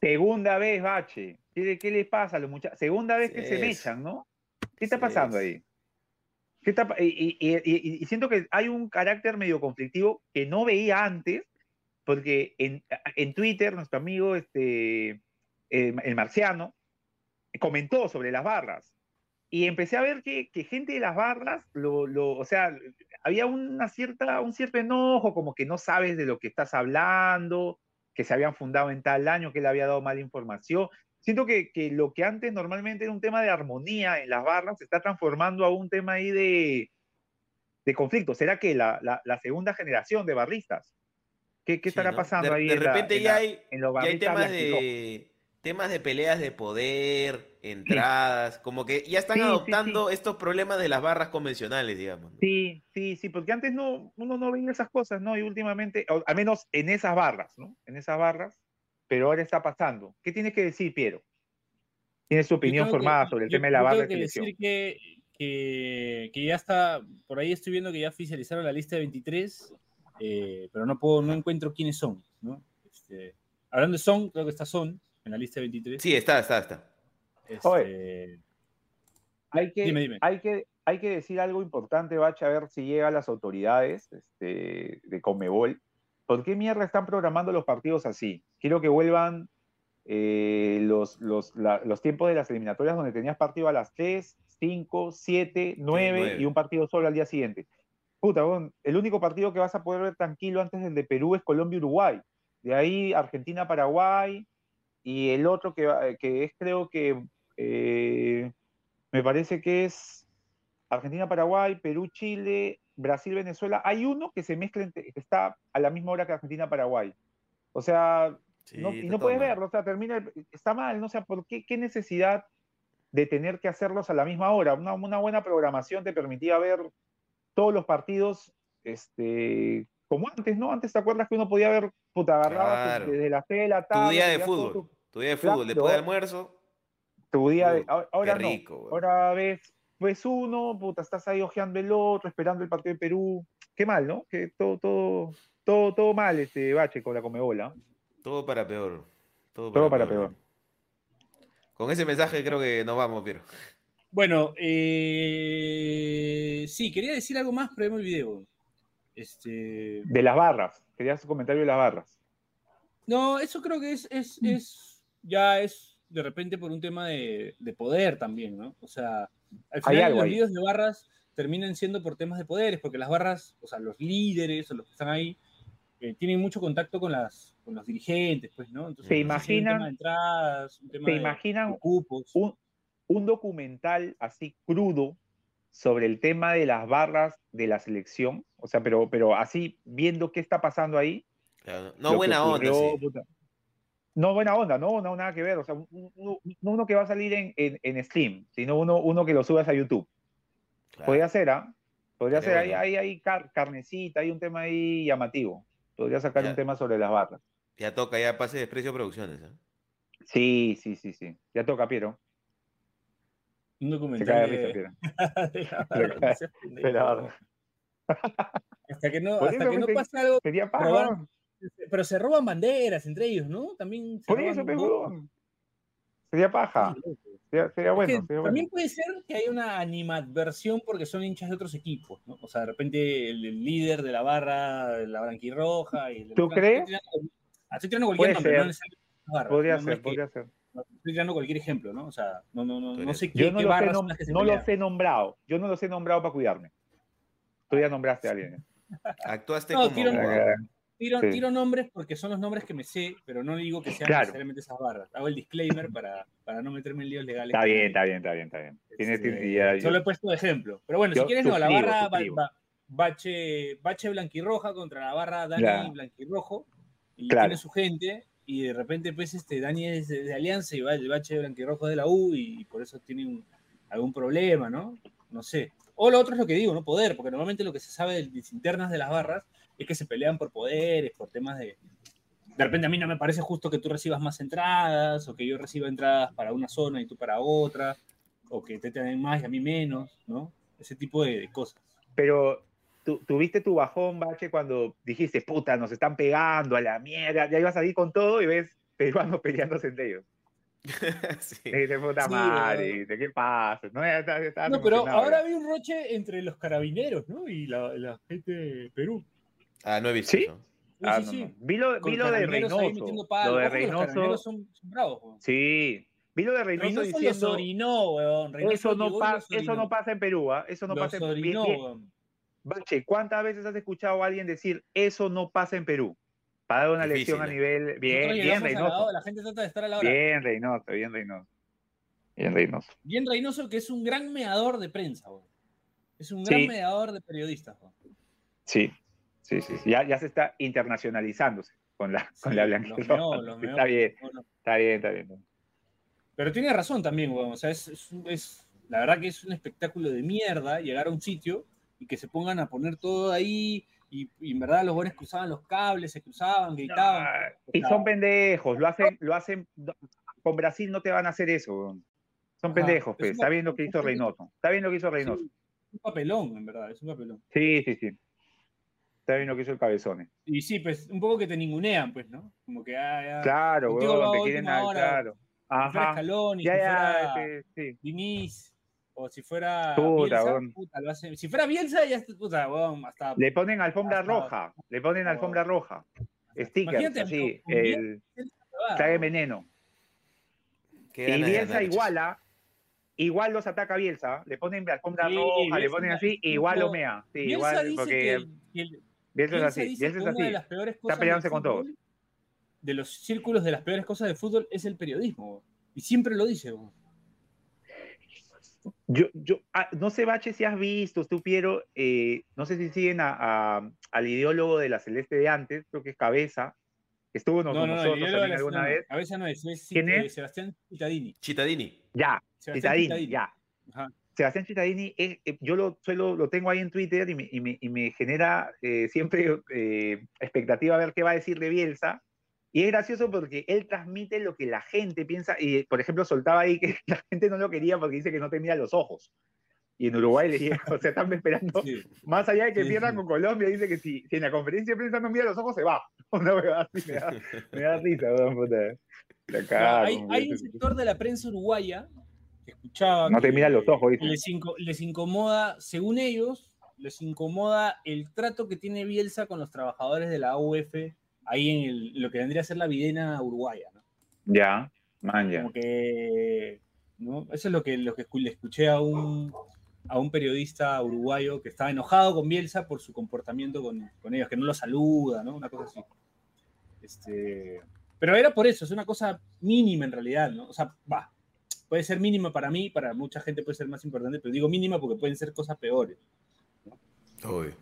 Speaker 4: Segunda vez, Bache. ¿Qué, qué les pasa a los muchachos? Segunda vez que se mechan, ¿no? ¿Qué está pasando ahí? ¿Qué y, siento que hay un carácter medio conflictivo que no veía antes, porque en, Twitter nuestro amigo este, el, marciano comentó sobre las barras. Y empecé a ver que, gente de las barras, lo, lo, o sea, había una cierta, un cierto enojo, como que no sabes de lo que estás hablando, que se habían fundado en tal año, que le había dado mala información siento que, lo que antes normalmente era un tema de armonía en las barras se está transformando a un tema ahí de, conflicto. ¿Será que la, segunda generación de barristas? ¿Qué, estará pasando ahí?
Speaker 3: De repente ya, hay, temas de, temas de peleas de poder, entradas, como que ya están adoptando estos problemas de las barras convencionales, digamos.
Speaker 4: Sí, sí, sí, porque antes no, uno no veía esas cosas, ¿no? Y últimamente, al menos en esas barras, ¿no? En esas barras, pero ahora está pasando. ¿Qué tienes que decir, Piero? Tienes su opinión formada sobre el tema de la barra
Speaker 2: de que decir que, que, ya está, por ahí estoy viendo que ya oficializaron la lista de 23, eh, pero no puedo, no encuentro quiénes son, ¿no? Este, hablando de Son, creo que está Son en la lista de 23.
Speaker 3: Sí, está, está, está.
Speaker 4: Este, hay que, Hay que, hay que decir algo importante, Bacha, a ver si llega a las autoridades este, de Comebol. ¿por qué mierda están programando los partidos así? Quiero que vuelvan eh, los, los, tiempos de las eliminatorias donde tenías partido a las 3, 5, 7, 9 y un partido solo al día siguiente. Puta, el único partido que vas a poder ver tranquilo antes del de Perú es Colombia-Uruguay. De ahí Argentina-Paraguay y el otro que, que es creo que eh, me parece que es Argentina-Paraguay, Perú-Chile, Brasil-Venezuela, hay uno que se mezcla, que está a la misma hora que Argentina-Paraguay. O sea, no, y no puedes verlo, o sea, termina, está mal, no o sea, ¿por qué, qué necesidad de tener que hacerlos a la misma hora? Una, una buena programación te permitía ver todos los partidos este, como antes, ¿no? Antes te acuerdas que uno podía ver, puta, agarraba desde la fe de la tarde.
Speaker 3: Tu día de fútbol, tu, día de fútbol, después del almuerzo.
Speaker 4: Tu día de, ahora no, ahora ves ves uno, puta, estás ahí ojeando el otro, esperando el partido de Perú. Qué mal, ¿no? Que todo, todo, todo, todo mal este bache con la comebola.
Speaker 3: Todo para peor.
Speaker 4: Todo para, peor.
Speaker 3: Con ese mensaje creo que nos vamos, Piero.
Speaker 2: Bueno, eh, sí, quería decir algo más, pero vemos el video. Este...
Speaker 4: De las barras. Querías un comentario de las barras.
Speaker 2: No, eso creo que es, es, es ya es de repente por un tema de, de poder también, ¿no? O sea, al final, los líderes de barras terminan siendo por temas de poderes, porque las barras, o sea, los líderes o los que están ahí, eh, tienen mucho contacto con, las, con los dirigentes, pues, ¿no?
Speaker 4: Entonces, ¿Se imaginan, un tema de ¿se imaginan Un, un, documental así crudo sobre el tema de las barras de la selección, o sea, pero, pero así viendo qué está pasando ahí.
Speaker 3: Claro. No, buena onda. Sí.
Speaker 4: No buena onda, no, no, nada que ver. O sea, uno, uno que va a salir en, en, en, Steam, sino uno, uno que lo subas a YouTube. Claro. Podría ser, ¿ah? Podría ser, bueno. hay, hay, hay carnecita, hay un tema ahí llamativo. Podría sacar
Speaker 3: Ya.
Speaker 4: un tema sobre las barras.
Speaker 3: Ya toca, ya pase desprecio producciones. ¿eh?
Speaker 4: Sí, sí, sí, sí. Ya toca, Piero.
Speaker 2: Un
Speaker 4: Se cae de
Speaker 2: documental
Speaker 4: risa, <laughs> Se de barra.
Speaker 2: Hasta que no, hasta que no pasa algo,
Speaker 4: Sería paja.
Speaker 2: Robar- pero se roban banderas entre ellos, ¿no? También se
Speaker 4: Por eso,
Speaker 2: un
Speaker 4: pe,
Speaker 2: poco.
Speaker 4: weón. Sería paja. Sería, bueno.
Speaker 2: también puede ser que haya una animadversión porque son hinchas de otros equipos, ¿no? O sea, de repente el, el líder de la barra, la blanquirroja. Y el-
Speaker 4: ¿Tú crees?
Speaker 2: Estoy tirando cualquier nombre, no
Speaker 4: Podría ser, podría ser.
Speaker 2: Estoy tirando cualquier ejemplo, ¿no? O sea, no, no, no, no sé qué,
Speaker 4: Yo no,
Speaker 2: qué
Speaker 4: los he, nom-
Speaker 2: que se
Speaker 4: no los he nombrado. Yo no los he nombrado para cuidarme. Tú ya nombraste a alguien.
Speaker 3: Actuaste
Speaker 2: No,
Speaker 3: como
Speaker 2: tiro-. Tiro,
Speaker 4: Sí.
Speaker 2: tiro nombres porque son los nombres que me sé, pero no digo que sean
Speaker 4: Claro.
Speaker 2: necesariamente esas barras. Hago el disclaimer para, para no meterme en líos legales.
Speaker 4: Está bien, está bien, está bien, está bien. Tienes
Speaker 2: Este,
Speaker 4: ya-
Speaker 2: Solo he puesto de ejemplo. Pero bueno,
Speaker 4: Yo
Speaker 2: si quieres, no, la barra ba- bache, bache blanquirroja contra la barra Dani
Speaker 4: Claro.
Speaker 2: blanquirrojo. Y
Speaker 4: Claro.
Speaker 2: tiene su gente. Y de repente, pues, este, Dani es de, de Alianza y va el bache blanquirrojo de la U y por eso tiene un- algún problema, ¿no? No sé. O lo otro es lo que digo, ¿no? Poder, porque normalmente lo que se sabe de las internas de las barras es que se pelean por poderes, por temas de. De repente a mí no me parece justo que tú recibas más entradas, o que yo reciba entradas para una zona y tú para otra, o que te den más y a mí menos, ¿no? Ese tipo de, de cosas.
Speaker 4: Pero tú, tuviste tu bajón, Bache, cuando dijiste, puta, nos están pegando a la mierda. Ya ibas a ir con todo y ves peruanos <laughs> peleándose entre ellos. <laughs>
Speaker 3: Sí.
Speaker 4: Y dices, puta
Speaker 2: Sí,
Speaker 4: madre, ¿qué pasa? No, ya
Speaker 2: pero ahora hay un roche entre los carabineros, ¿no? Y la, la gente de Perú.
Speaker 3: Ah, no he visto
Speaker 4: ¿Sí? Ah,
Speaker 2: sí, sí.
Speaker 4: no. Vi lo, vi lo de Reynoso.
Speaker 2: palo.
Speaker 4: Lo de
Speaker 2: Los
Speaker 4: Reynoso.
Speaker 2: carabineros son, son bravos, weón.
Speaker 4: Sí. Vi lo de Reynoso,
Speaker 2: Reynoso los
Speaker 4: diciendo.
Speaker 2: orinó, weón. Reynoso
Speaker 4: Eso no, pa-
Speaker 2: los
Speaker 4: eso no pasa en Perú, ¿ah? Eso no
Speaker 2: Los
Speaker 4: pasa en Perú. Bache, ¿cuántas veces has escuchado a alguien decir eso no pasa en Perú? Para dar una
Speaker 3: Difícil,
Speaker 4: lección a
Speaker 3: ¿eh?
Speaker 4: nivel. Bien, bien
Speaker 2: la
Speaker 4: Reynoso.
Speaker 2: la gente trata de estar a la hora.
Speaker 4: Bien Reynoso, bien Reynoso. Bien Reynoso.
Speaker 2: Bien Reynoso, que es un gran meador de prensa, weón. Es un gran
Speaker 4: Sí.
Speaker 2: meador de periodistas, weón.
Speaker 4: Sí, sí, sí. sí. Ya, ya se está internacionalizándose con la, con
Speaker 2: Sí,
Speaker 4: la
Speaker 2: los
Speaker 4: blanquirroja.
Speaker 2: meó, los meó.
Speaker 4: Está bien, está bien, está bien.
Speaker 2: Pero tiene razón también, weón. O sea, es, es- la verdad que es un espectáculo de mierda llegar a un sitio y que se pongan a poner todo ahí y, y en verdad los buenos cruzaban los cables, se cruzaban, gritaban.
Speaker 4: Y son pendejos, lo hacen, lo hacen. Con Brasil no te van a hacer eso. Son
Speaker 2: Ajá.
Speaker 4: pendejos,
Speaker 2: Es
Speaker 4: pues. Está bien lo que hizo
Speaker 2: es
Speaker 4: Reynoso. Está bien lo que hizo Reynoso.
Speaker 2: Sí, un papelón, en verdad, es un papelón.
Speaker 4: Sí, sí, sí. Está bien lo que hizo el Cabezones.
Speaker 2: Y sí, pues un poco que te ningunean, pues, ¿no? Como que, ah, ya.
Speaker 4: Claro, weón, te quieren al- claro. Ajá.
Speaker 2: Scaloni,
Speaker 4: Ya, ya,
Speaker 2: fuera
Speaker 4: este, sí.
Speaker 2: Diniz, o si fuera
Speaker 4: Puta,
Speaker 2: Bielsa, puta, lo hacen. Si fuera Bielsa, ya está, puta, hasta...
Speaker 4: Le ponen alfombra
Speaker 2: Hasta-
Speaker 4: roja, le ponen alfombra roja. Stickers,
Speaker 2: Imagínate,
Speaker 4: así, el trae veneno.
Speaker 3: Qué
Speaker 4: Y
Speaker 3: de
Speaker 4: Bielsa iguala, igual los ataca Bielsa, le ponen alfombra
Speaker 2: Sí,
Speaker 4: roja, le
Speaker 2: Bielsa
Speaker 4: ponen
Speaker 2: es
Speaker 4: así, igual lo mea. Sí,
Speaker 2: Bielsa
Speaker 4: igual,
Speaker 2: dice
Speaker 4: porque
Speaker 2: que, que el-
Speaker 4: Bielsa es
Speaker 2: Bielsa
Speaker 4: así,
Speaker 2: dice
Speaker 4: Bielsa es
Speaker 2: una de
Speaker 4: así.
Speaker 2: las peores cosas
Speaker 4: peleándose
Speaker 2: del
Speaker 4: con todo.
Speaker 2: fútbol, De los círculos de las peores cosas del fútbol es el periodismo. Y siempre lo dice. weón.
Speaker 4: Yo, yo, ah, no sé, Bache, si has visto, tú, Piero, eh, no sé si siguen a- a- al ideólogo de la Celeste de antes, creo que es Cabeza, que estuvo con
Speaker 2: No, no, no,
Speaker 4: nosotros
Speaker 2: ideólogo
Speaker 4: también alguna
Speaker 2: no, no,
Speaker 4: vez.
Speaker 2: A veces no es, es
Speaker 4: ¿Quién
Speaker 2: eh,
Speaker 4: es?
Speaker 2: Sebastián Cittadini.
Speaker 3: Chitadini.
Speaker 4: Ya,
Speaker 2: Sebastián
Speaker 4: Citadini,
Speaker 2: Cittadini.
Speaker 4: ya.
Speaker 2: Ajá.
Speaker 4: Sebastián Cittadini, es- eh, yo lo, suelo, lo tengo ahí en Twitter y me, y me- y me genera eh, siempre eh, expectativa a ver qué va a decir de Bielsa. Y es gracioso porque él transmite lo que la gente piensa. Y, por ejemplo, soltaba ahí que <laughs> la gente no lo quería porque dice que no tenía los ojos. Y en Uruguay le dije, o sea, están esperando,
Speaker 2: Sí.
Speaker 4: más allá de que
Speaker 2: Sí,
Speaker 4: pierdan
Speaker 2: sí.
Speaker 4: con Colombia, dice que si, si en la conferencia de prensa no mira los ojos, se va. <laughs> Una huevada así, me da, me da risa, weón, puta. La
Speaker 2: No,
Speaker 4: cago,
Speaker 2: hay, hay un sector de la prensa uruguaya que escuchaba.
Speaker 4: No te
Speaker 2: que
Speaker 4: mira los ojos, dice.
Speaker 2: Les, inco- les incomoda, según ellos, les incomoda el trato que tiene Bielsa con los trabajadores de la UF ahí en el- lo que vendría a ser la videna uruguaya. ¿no?
Speaker 4: Ya, man, ya.
Speaker 2: Como que. ¿no? Eso es lo que, lo que le escuché a un, a un periodista uruguayo que estaba enojado con Bielsa por su comportamiento con, con ellos, que no lo saluda, ¿no? Una cosa así. Este, pero era por eso, es una cosa mínima en realidad, ¿no? O sea, va. puede ser mínima para mí, para mucha gente puede ser más importante, pero digo mínima porque pueden ser cosas peores.
Speaker 3: Obvio.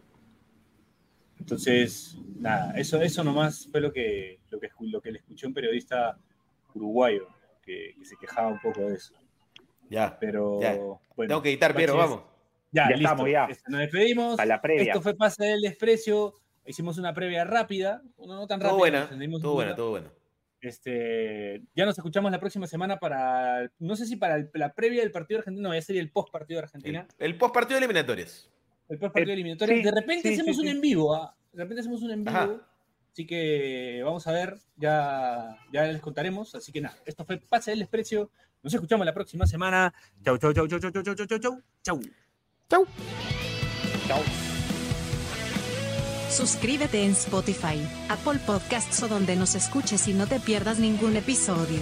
Speaker 2: Entonces, nada, eso, eso nomás fue lo que, lo que, lo que le escuché a un periodista uruguayo que, que se quejaba un poco de eso.
Speaker 3: Ya.
Speaker 2: Pero
Speaker 3: Ya.
Speaker 2: bueno,
Speaker 3: Tengo que editar, Piero,
Speaker 2: Baches,
Speaker 3: vamos.
Speaker 2: Ya,
Speaker 4: Ya
Speaker 2: listo.
Speaker 4: estamos, ya.
Speaker 2: Este, Nos despedimos.
Speaker 4: A la previa.
Speaker 2: Esto fue Pase del Desprecio. Hicimos una previa rápida, no, no tan rápida.
Speaker 3: Todo buena, todo buena, todo buena.
Speaker 2: Este, ya nos escuchamos la próxima semana para, no sé si para el- la previa del partido argentino, no, ya sería el post partido de Argentina,
Speaker 3: El, el post partido de eliminatorias.
Speaker 2: El post partido
Speaker 4: Eh,
Speaker 2: eliminatorio.
Speaker 4: sí,
Speaker 2: de repente
Speaker 4: sí,
Speaker 2: hacemos
Speaker 4: sí,
Speaker 2: un
Speaker 4: sí.
Speaker 2: en vivo, ¿ah? de repente hacemos un en vivo,
Speaker 3: Ajá.
Speaker 2: así que vamos a ver, ya, ya les contaremos. Así que nada, esto fue Pase del Desprecio. Nos escuchamos la próxima semana. Chau, chau, chau, chau, chau, chau, chau, chau, chau, chau.
Speaker 3: Chau.
Speaker 4: Chao.
Speaker 1: Suscríbete en Spotify, Apple Podcasts o donde nos escuches y no te pierdas ningún episodio.